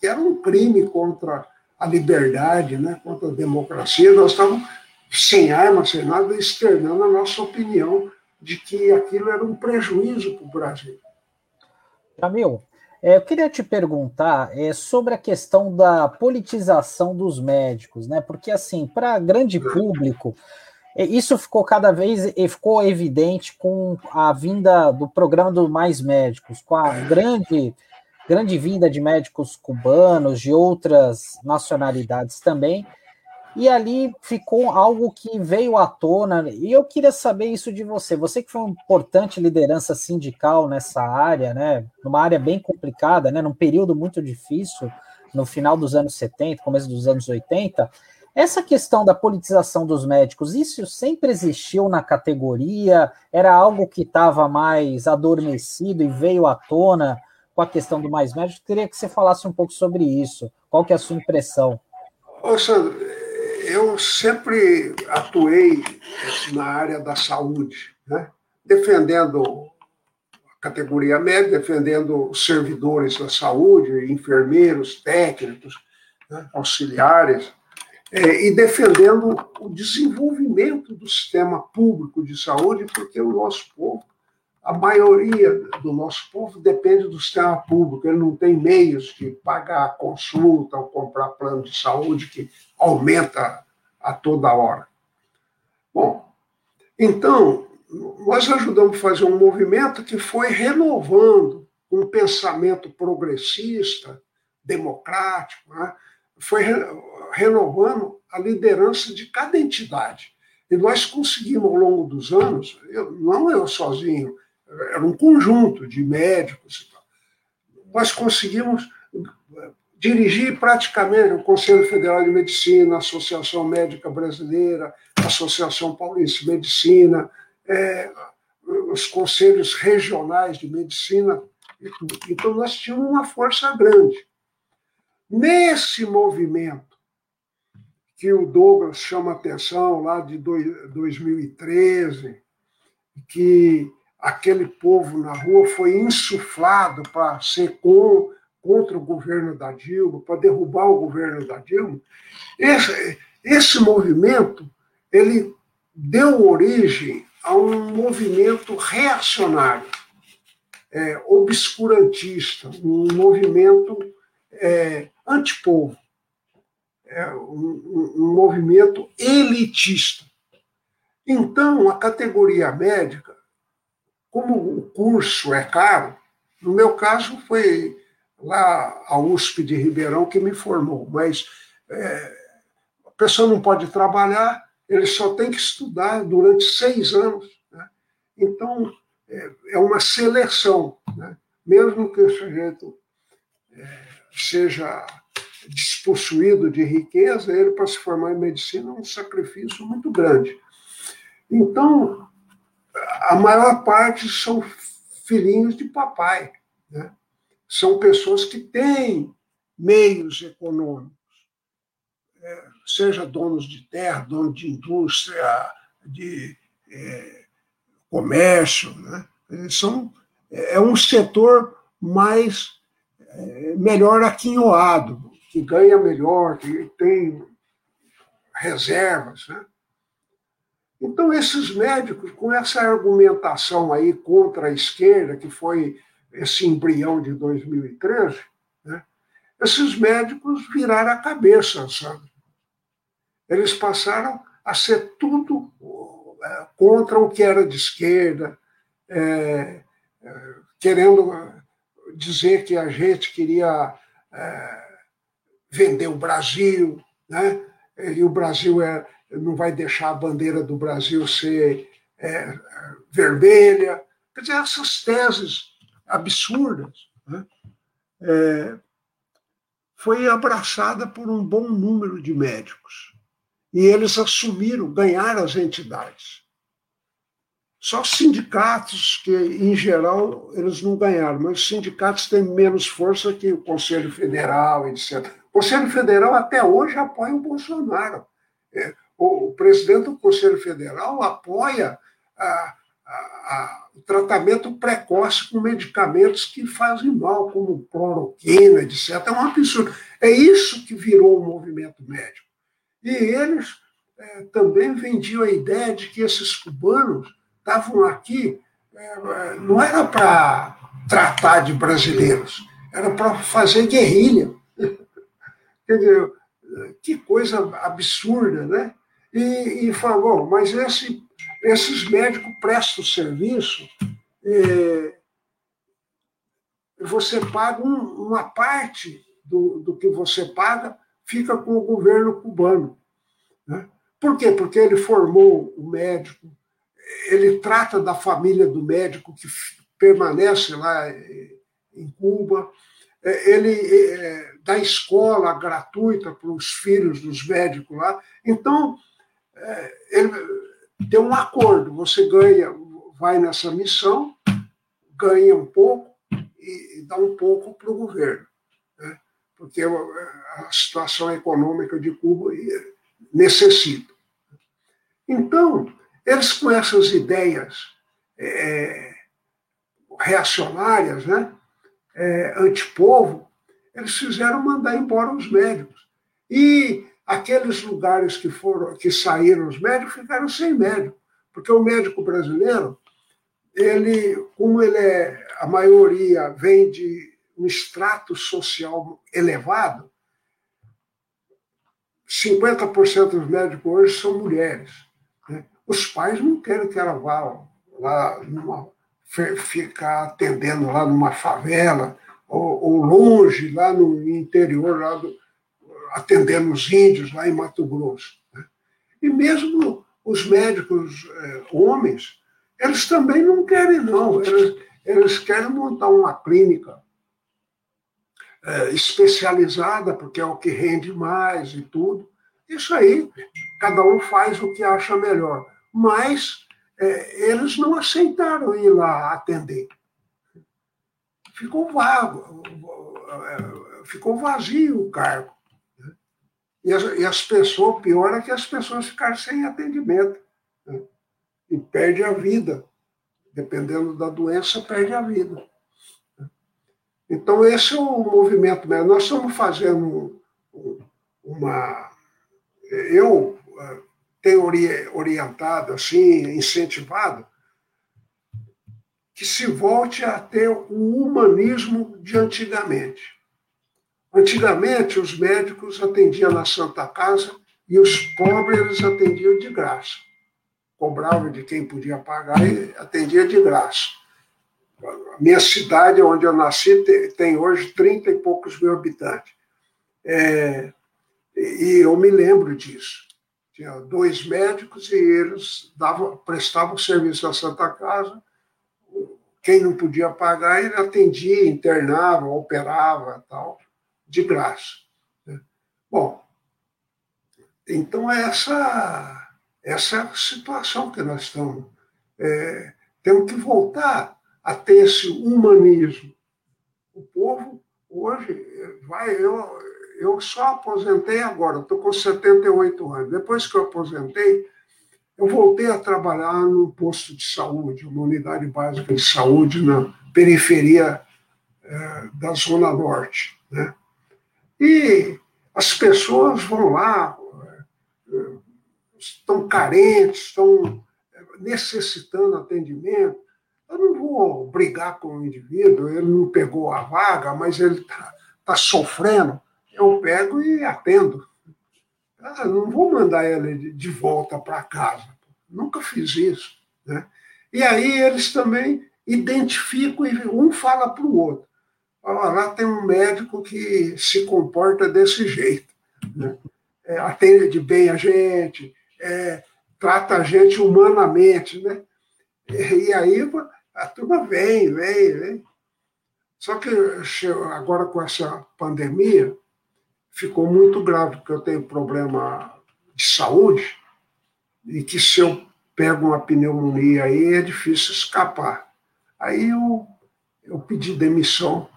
que era um crime contra a liberdade, né, contra a democracia. Nós estávamos sem armas, sem nada, externando a nossa opinião de que aquilo era um prejuízo para o Brasil. Jamil, é, eu queria te perguntar é, sobre a questão da politização dos médicos, né? Porque, assim, para grande público, isso ficou cada vez ficou evidente com a vinda do programa do Mais Médicos, com a grande, grande vinda de médicos cubanos, de outras nacionalidades também, e ali ficou algo que veio à tona, e eu queria saber isso de você. Você que foi uma importante liderança sindical nessa área, né, numa área bem complicada, né, num período muito difícil, no final dos anos 70, começo dos anos 80, essa questão da politização dos médicos, isso sempre existiu na categoria? Era algo que estava mais adormecido e veio à tona com a questão do mais médico? Queria que você falasse um pouco sobre isso. Qual que é a sua impressão? Ô, Sandro, eu sempre atuei na área da saúde, né? defendendo a categoria médica, defendendo servidores da saúde, enfermeiros, técnicos, né? auxiliares, é, e defendendo o desenvolvimento do sistema público de saúde, porque o nosso povo, a maioria do nosso povo depende do sistema público, ele não tem meios de pagar consulta ou comprar plano de saúde que aumenta a toda hora. Bom, então, nós ajudamos a fazer um movimento que foi renovando um pensamento progressista, democrático, né? foi renovando a liderança de cada entidade. E nós conseguimos, ao longo dos anos, eu, não eu sozinho, era um conjunto de médicos, nós conseguimos dirigir praticamente o Conselho Federal de Medicina, a Associação Médica Brasileira, a Associação Paulista de Medicina, é, os conselhos regionais de medicina. Então, nós tínhamos uma força grande. Nesse movimento que o Douglas chama atenção lá de 2013, que aquele povo na rua foi insuflado para ser com, contra o governo da Dilma, para derrubar o governo da Dilma. Esse, esse movimento ele deu origem a um movimento reacionário, é, obscurantista, um movimento é, antipovo, é um, um movimento elitista. Então, a categoria médica, como o curso é caro, no meu caso foi lá a USP de Ribeirão que me formou, mas é, a pessoa não pode trabalhar, ele só tem que estudar durante seis anos. Né? Então, é, é, uma seleção, né? mesmo que o sujeito é, seja despossuído de riqueza, ele, para se formar em medicina, é um sacrifício muito grande. Então, a maior parte são filhinhos de papai. Né? São pessoas que têm meios econômicos, é, seja donos de terra, donos de indústria, de é, comércio. Né? São, é um setor mais é, melhor aquinhoado, que ganha melhor, que tem reservas. Né? Então, esses médicos, com essa argumentação aí contra a esquerda, que foi esse embrião de 2013, né? esses médicos viraram a cabeça, sabe? Eles passaram a ser tudo é, contra o que era de esquerda, é, é, querendo dizer que a gente queria é, vender o Brasil, né? e o Brasil é, não vai deixar a bandeira do Brasil ser é, vermelha. Quer dizer, essas teses absurdas né, é, foi abraçada por um bom número de médicos. E eles assumiram, ganharam as entidades. Só os sindicatos, que em geral eles não ganharam, mas os sindicatos têm menos força que o Conselho Federal, etc. O Conselho Federal até hoje apoia o Bolsonaro. É, o presidente do Conselho Federal apoia a, a, a, o tratamento precoce com medicamentos que fazem mal, como cloroquina, etc. É um absurdo. É isso que virou o movimento médico. E eles é, também vendiam a ideia de que esses cubanos estavam aqui, é, não era para tratar de brasileiros, era para fazer guerrilha. Quer dizer, que coisa absurda, né? E, e falou, mas esse, esses médicos prestam serviço, é, você paga um, uma parte do, do que você paga, fica com o governo cubano. Né? Por quê? Porque ele formou o médico, ele trata da família do médico que permanece lá em Cuba, é, ele é, dá escola gratuita para os filhos dos médicos lá. Então, é, ele tem um acordo: você ganha, vai nessa missão, ganha um pouco e dá um pouco para o governo, né? porque a situação econômica de Cuba necessita. Então, eles com essas ideias é, reacionárias, né, é, antipovo, eles fizeram mandar embora os médicos. E aqueles lugares que foram que saíram os médicos ficaram sem médico, porque o médico brasileiro, ele, como ele é, a maioria vem de um extrato social elevado, 50% dos médicos hoje são mulheres. Os pais não querem que ela vá lá numa, ficar atendendo lá numa favela ou, ou, longe, lá no interior, lá do, atendendo os índios lá em Mato Grosso. Né? E mesmo os médicos é, homens, eles também não querem, não. Eles, eles querem montar uma clínica é, especializada, porque é o que rende mais e tudo. Isso aí, cada um faz o que acha melhor mas eles não aceitaram ir lá atender. Ficou vago, é, ficou vazio o cargo. Né? E as, e as pessoas, pior é que as pessoas ficaram sem atendimento. Né? E perde a vida. Dependendo da doença, perde a vida. Então, esse é o movimento. Nós estamos fazendo uma. Eu tem orientado, assim, incentivado, que se volte a ter o humanismo de antigamente. Antigamente, os médicos atendiam na Santa Casa e os pobres eles atendiam de graça. Cobravam de quem podia pagar e atendia de graça. A minha cidade, onde eu nasci, tem hoje 30 e poucos mil habitantes. É, e eu me lembro disso. Tinha dois médicos e eles davam, prestavam serviço à Santa Casa. Quem não podia pagar, ele atendia, internava, operava, tal, de graça. Né? Bom, então é essa essa situação que nós estamos. É, temos que voltar a ter esse humanismo. O povo hoje vai, eu, eu só aposentei agora, estou com 78 anos. Depois que eu aposentei, eu voltei a trabalhar no posto de saúde, uma unidade básica de saúde na periferia é, da Zona Norte. Né? E as pessoas vão lá, é, estão carentes, estão necessitando atendimento. Eu não vou brigar com o indivíduo, ele não pegou a vaga, mas ele está tá sofrendo eu pego e atendo. Ah, não vou mandar ele de volta para casa. Nunca fiz isso. Né? E aí eles também identificam e um fala para o outro. Ah, lá tem um médico que se comporta desse jeito. Né? É, atende bem a gente, é, trata a gente humanamente. Né? E aí a turma vem, vem, vem. Só que agora com essa pandemia, ficou muito grave, porque eu tenho problema de saúde, e que se eu pego uma pneumonia aí é difícil escapar. Aí eu, eu pedi demissão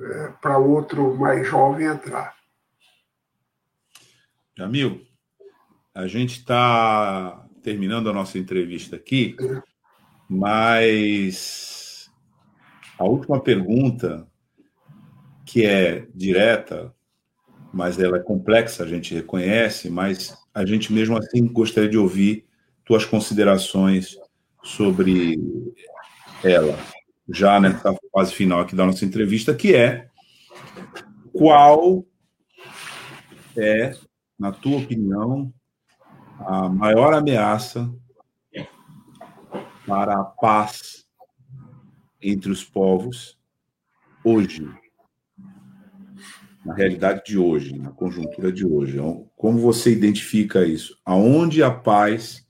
é, para outro mais jovem entrar. Jamil, a gente está terminando a nossa entrevista aqui, mas a última pergunta, que é direta, mas ela é complexa, a gente reconhece, mas a gente mesmo assim gostaria de ouvir tuas considerações sobre ela, já nessa fase final aqui da nossa entrevista, que é qual é, na tua opinião, a maior ameaça para a paz entre os povos hoje, na realidade de hoje, na conjuntura de hoje. Como você identifica isso? Aonde a paz,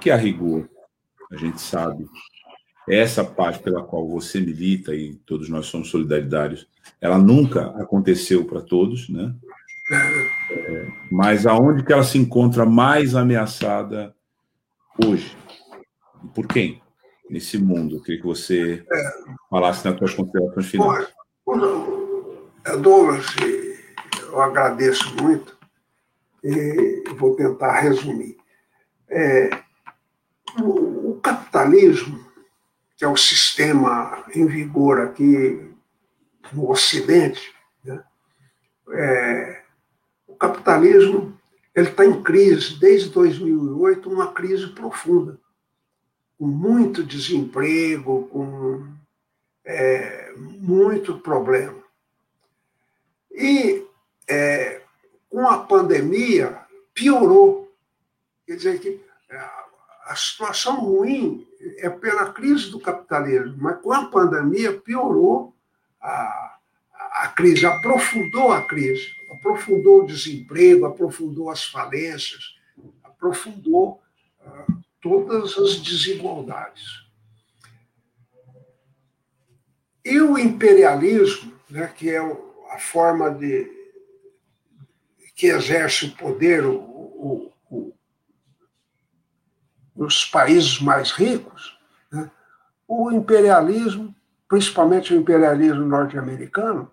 que a rigor, a gente sabe, essa paz pela qual você milita e todos nós somos solidaritários, ela nunca aconteceu para todos, né? É, mas aonde que ela se encontra mais ameaçada hoje? Por quem? Nesse mundo. Eu queria que você falasse nas suas considerações finais. Douglas, eu agradeço muito e vou tentar resumir. É, o, o, capitalismo, que é o sistema em vigor aqui no Ocidente, né, é, o capitalismo ele está em crise desde 2008, uma crise profunda, com muito desemprego, com é, muito problema. E é, com a pandemia, piorou. Quer dizer que é, a situação ruim é pela crise do capitalismo, mas com a pandemia piorou a, a crise, aprofundou a crise, aprofundou o desemprego, aprofundou as falências, aprofundou uh, todas as desigualdades. E o imperialismo, né, que é a forma de que exerce o poder o, o, o, os países mais ricos, né? o imperialismo, principalmente o imperialismo norte-americano,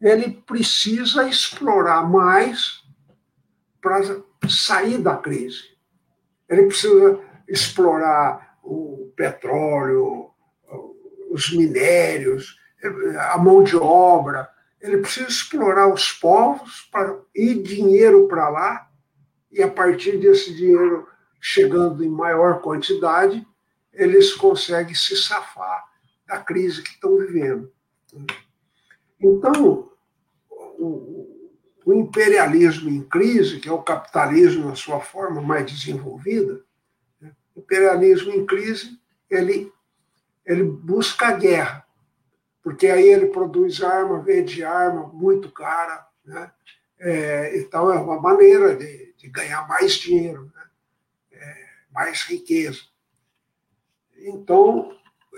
ele precisa explorar mais para sair da crise. Ele precisa explorar o petróleo, os minérios, a mão de obra, ele precisa explorar os povos para ir dinheiro para lá e a partir desse dinheiro chegando em maior quantidade, eles conseguem se safar da crise que estão vivendo. Então, o, o imperialismo em crise, que é o capitalismo na sua forma mais desenvolvida, né? imperialismo em crise, ele, ele busca a guerra porque aí ele produz arma, vende arma muito cara, né? É, então é uma maneira de, de ganhar mais dinheiro, né? é, mais riqueza. Então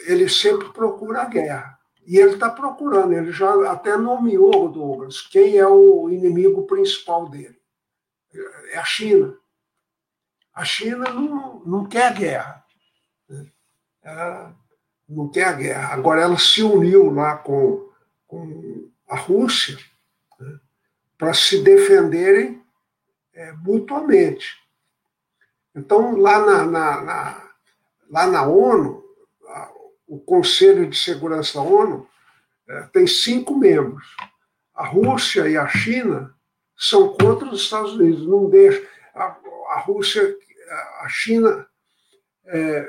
ele sempre procura a guerra. E ele está procurando, ele já até nomeou, Douglas, quem é o inimigo principal dele. É a China. A China não, não quer guerra. Né? Ela não quer a guerra. Agora, ela se uniu lá com, com a Rússia né, para se defenderem é, mutuamente. Então, lá na, na, na, lá na ONU, o Conselho de Segurança da ONU é, tem cinco membros. A Rússia e a China são contra os Estados Unidos. Não deixa a, a Rússia, a China é,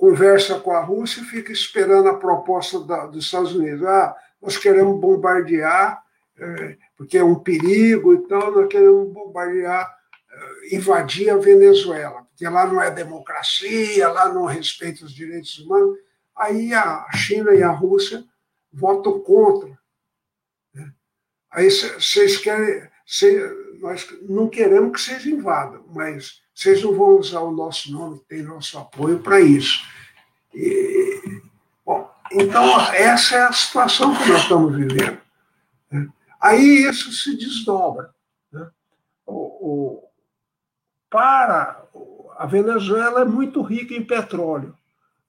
conversa com a Rússia e fica esperando a proposta da, dos Estados Unidos. Ah, nós queremos bombardear, é, porque é um perigo e tal, nós queremos bombardear, é, invadir a Venezuela, porque lá não é democracia, lá não respeita os direitos humanos. Aí a China e a Rússia votam contra. Né? Aí vocês querem. Cê, nós não queremos que vocês invadam, mas vocês não vão usar o nosso nome, tem nosso apoio para isso. E, bom, então, essa é a situação que nós estamos vivendo. Né? Aí isso se desdobra. Né? O, o, para a Venezuela é muito rica em petróleo.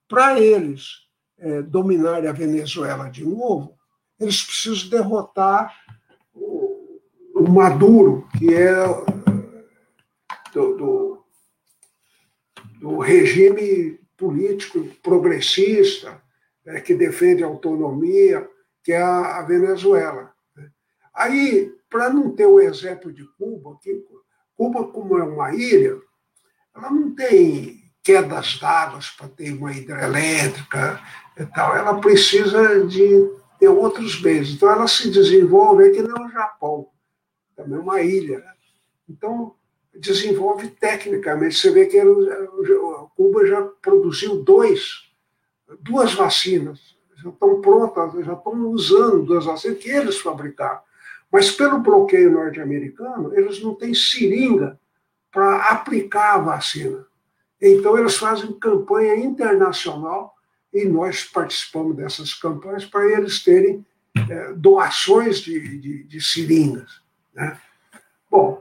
Para eles é, dominarem a Venezuela de novo, eles precisam derrotar o, o Maduro, que é do, do, do regime político progressista, né, que defende a autonomia, que é a, Venezuela. Né. Aí, para não ter o exemplo de Cuba, que Cuba, como é uma ilha, ela não tem quedas d'água para ter uma hidrelétrica e tal. Ela precisa de ter outros bens. Então, ela se desenvolve aqui no Japão, também é uma ilha. Né. Então, desenvolve tecnicamente. Você vê que Cuba já produziu dois, duas vacinas, já estão prontas, já estão usando duas vacinas que eles fabricaram. Mas pelo bloqueio norte-americano, eles não têm seringa para aplicar a vacina. Então, eles fazem campanha internacional e nós participamos dessas campanhas para eles terem é, doações de, de, de seringas. Né? Bom,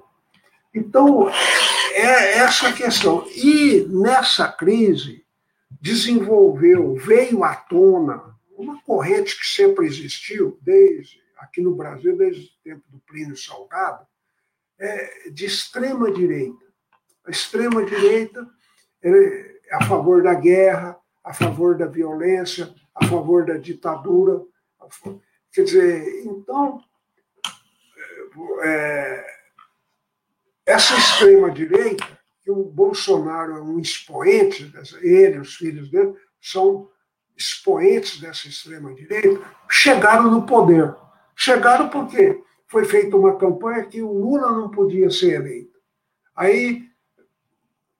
então, é essa a questão. E nessa crise, desenvolveu, veio à tona uma corrente que sempre existiu, desde aqui no Brasil, desde o tempo do Plínio Salgado, é, de extrema-direita. A extrema-direita é a favor da guerra, a favor da violência, a favor da ditadura. Quer dizer, então, é, essa extrema-direita, que o Bolsonaro é um expoente, ele e os filhos dele são expoentes dessa extrema-direita, chegaram no poder. Chegaram porque foi feita uma campanha que o Lula não podia ser eleito. Aí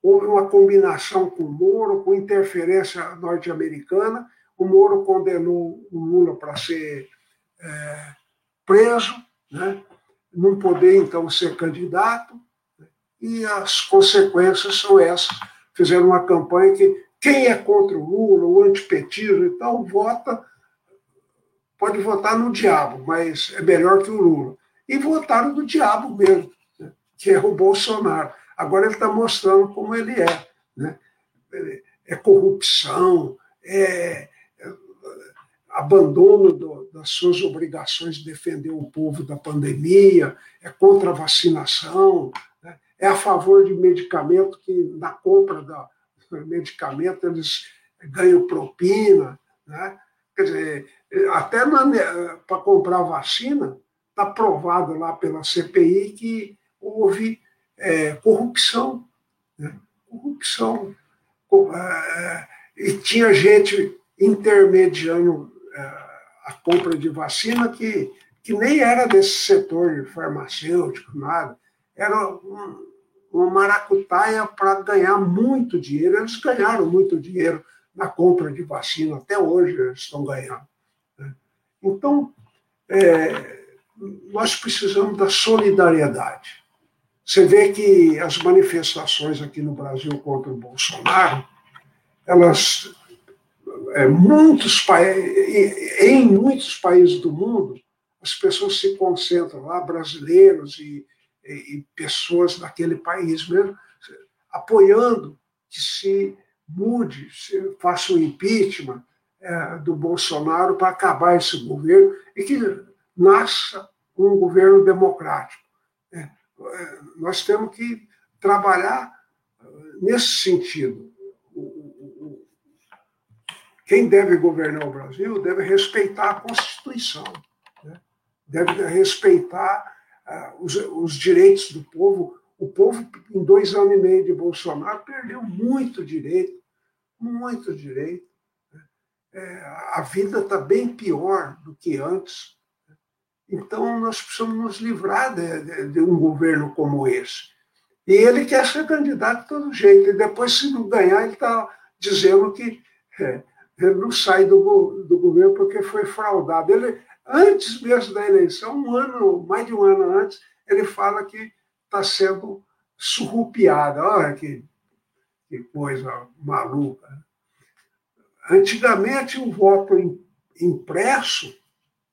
houve uma combinação com o Moro, com interferência norte-americana. O Moro condenou o Lula para ser é, preso, né? não poder então ser candidato e as consequências são essas. Fizeram uma campanha que quem é contra o Lula, o antipetismo e tal, vota, pode votar no diabo, mas é melhor que o Lula. E votaram no diabo mesmo, né? que é o Bolsonaro. Agora ele está mostrando como ele é. Né? É corrupção, é, é abandono do, das suas obrigações de defender o povo da pandemia, é contra a vacinação, é a favor de medicamento que, na compra do medicamento, eles ganham propina. Né? Quer dizer, até para comprar vacina, está provado lá pela CPI que houve é, corrupção. Né? Corrupção. É, e tinha gente intermediando é, a compra de vacina que, que nem era desse setor farmacêutico, nada. Era um, uma maracutaia para ganhar muito dinheiro. Eles ganharam muito dinheiro na compra de vacina, até hoje eles estão ganhando. Né? Então, é, nós precisamos da solidariedade. Você vê que as manifestações aqui no Brasil contra o Bolsonaro, elas, é, muitos em muitos países do mundo, as pessoas se concentram lá, brasileiros e e, pessoas daquele país mesmo, apoiando que se mude, se faça um impeachment é, do Bolsonaro para acabar esse governo e que nasça um governo democrático. É, é, nós temos que trabalhar é, nesse sentido. Quem deve governar o Brasil deve respeitar a Constituição, né? deve respeitar os, os direitos do povo. O povo, em dois anos e meio de Bolsonaro, perdeu muito direito, muito direito. Né? É, a vida está bem pior do que antes. Então, nós precisamos nos livrar de, de, de, um governo como esse. E ele quer ser candidato de todo jeito. E depois, se não ganhar, ele está dizendo que é, ele não sai do, do governo porque foi fraudado. Ele, antes mesmo da eleição, um ano, mais de um ano antes, ele fala que está sendo surrupiada. Olha que que coisa maluca. Antigamente, o voto impresso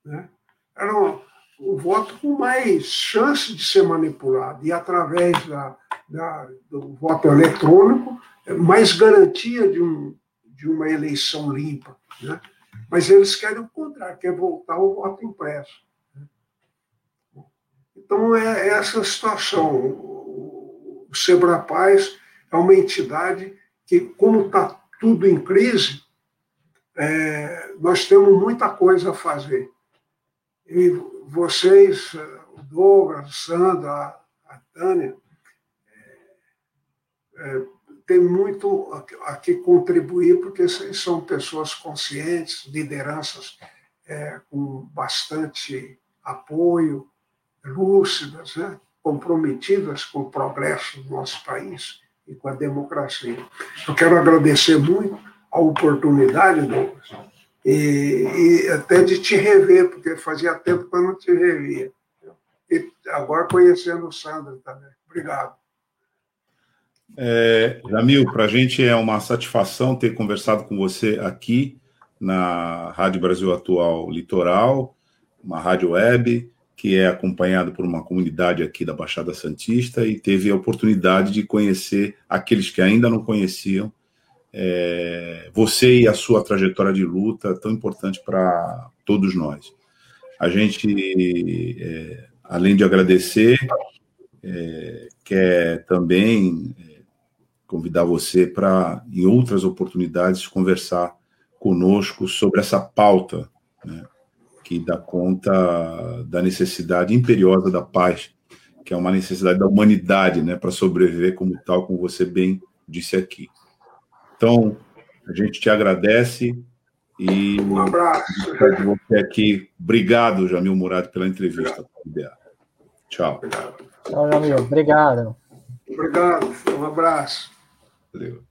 né, era um, voto com mais chance de ser manipulado, e através da, da, do voto eletrônico, mais garantia de, um, de uma eleição limpa. Né? Mas eles querem o contrário, quer voltar ao voto impresso. Então, é, é essa situação. O Sebrapaz é uma entidade que, como está tudo em crise, é, nós temos muita coisa a fazer. E vocês, o Douglas, Sandra, a Tânia, é, é, tem muito a, que contribuir, porque vocês são pessoas conscientes, lideranças é, com bastante apoio, lúcidas, né? comprometidas com o progresso do nosso país e com a democracia. Eu quero agradecer muito a oportunidade, Douglas, e, e até de te rever, porque fazia tempo que eu não te revia. E agora conhecendo o Sandro também. Obrigado. É, Jamil, para a gente é uma satisfação ter conversado com você aqui na Rádio Brasil Atual Litoral, uma rádio web que é acompanhado por uma comunidade aqui da Baixada Santista e teve a oportunidade de conhecer aqueles que ainda não conheciam é, você e a sua trajetória de luta tão importante para todos nós. A gente, é, além de agradecer, é, quer também convidar você para, em outras oportunidades, conversar conosco sobre essa pauta. Né? que dá conta da necessidade imperiosa da paz, que é uma necessidade da humanidade, né, para sobreviver como tal, como você bem disse aqui. Então, a gente te agradece e um abraço. Você aqui. Obrigado, Jamil Murad, pela entrevista. Tchau. Tchau, Jamil. Obrigado. Obrigado. Um abraço. Valeu.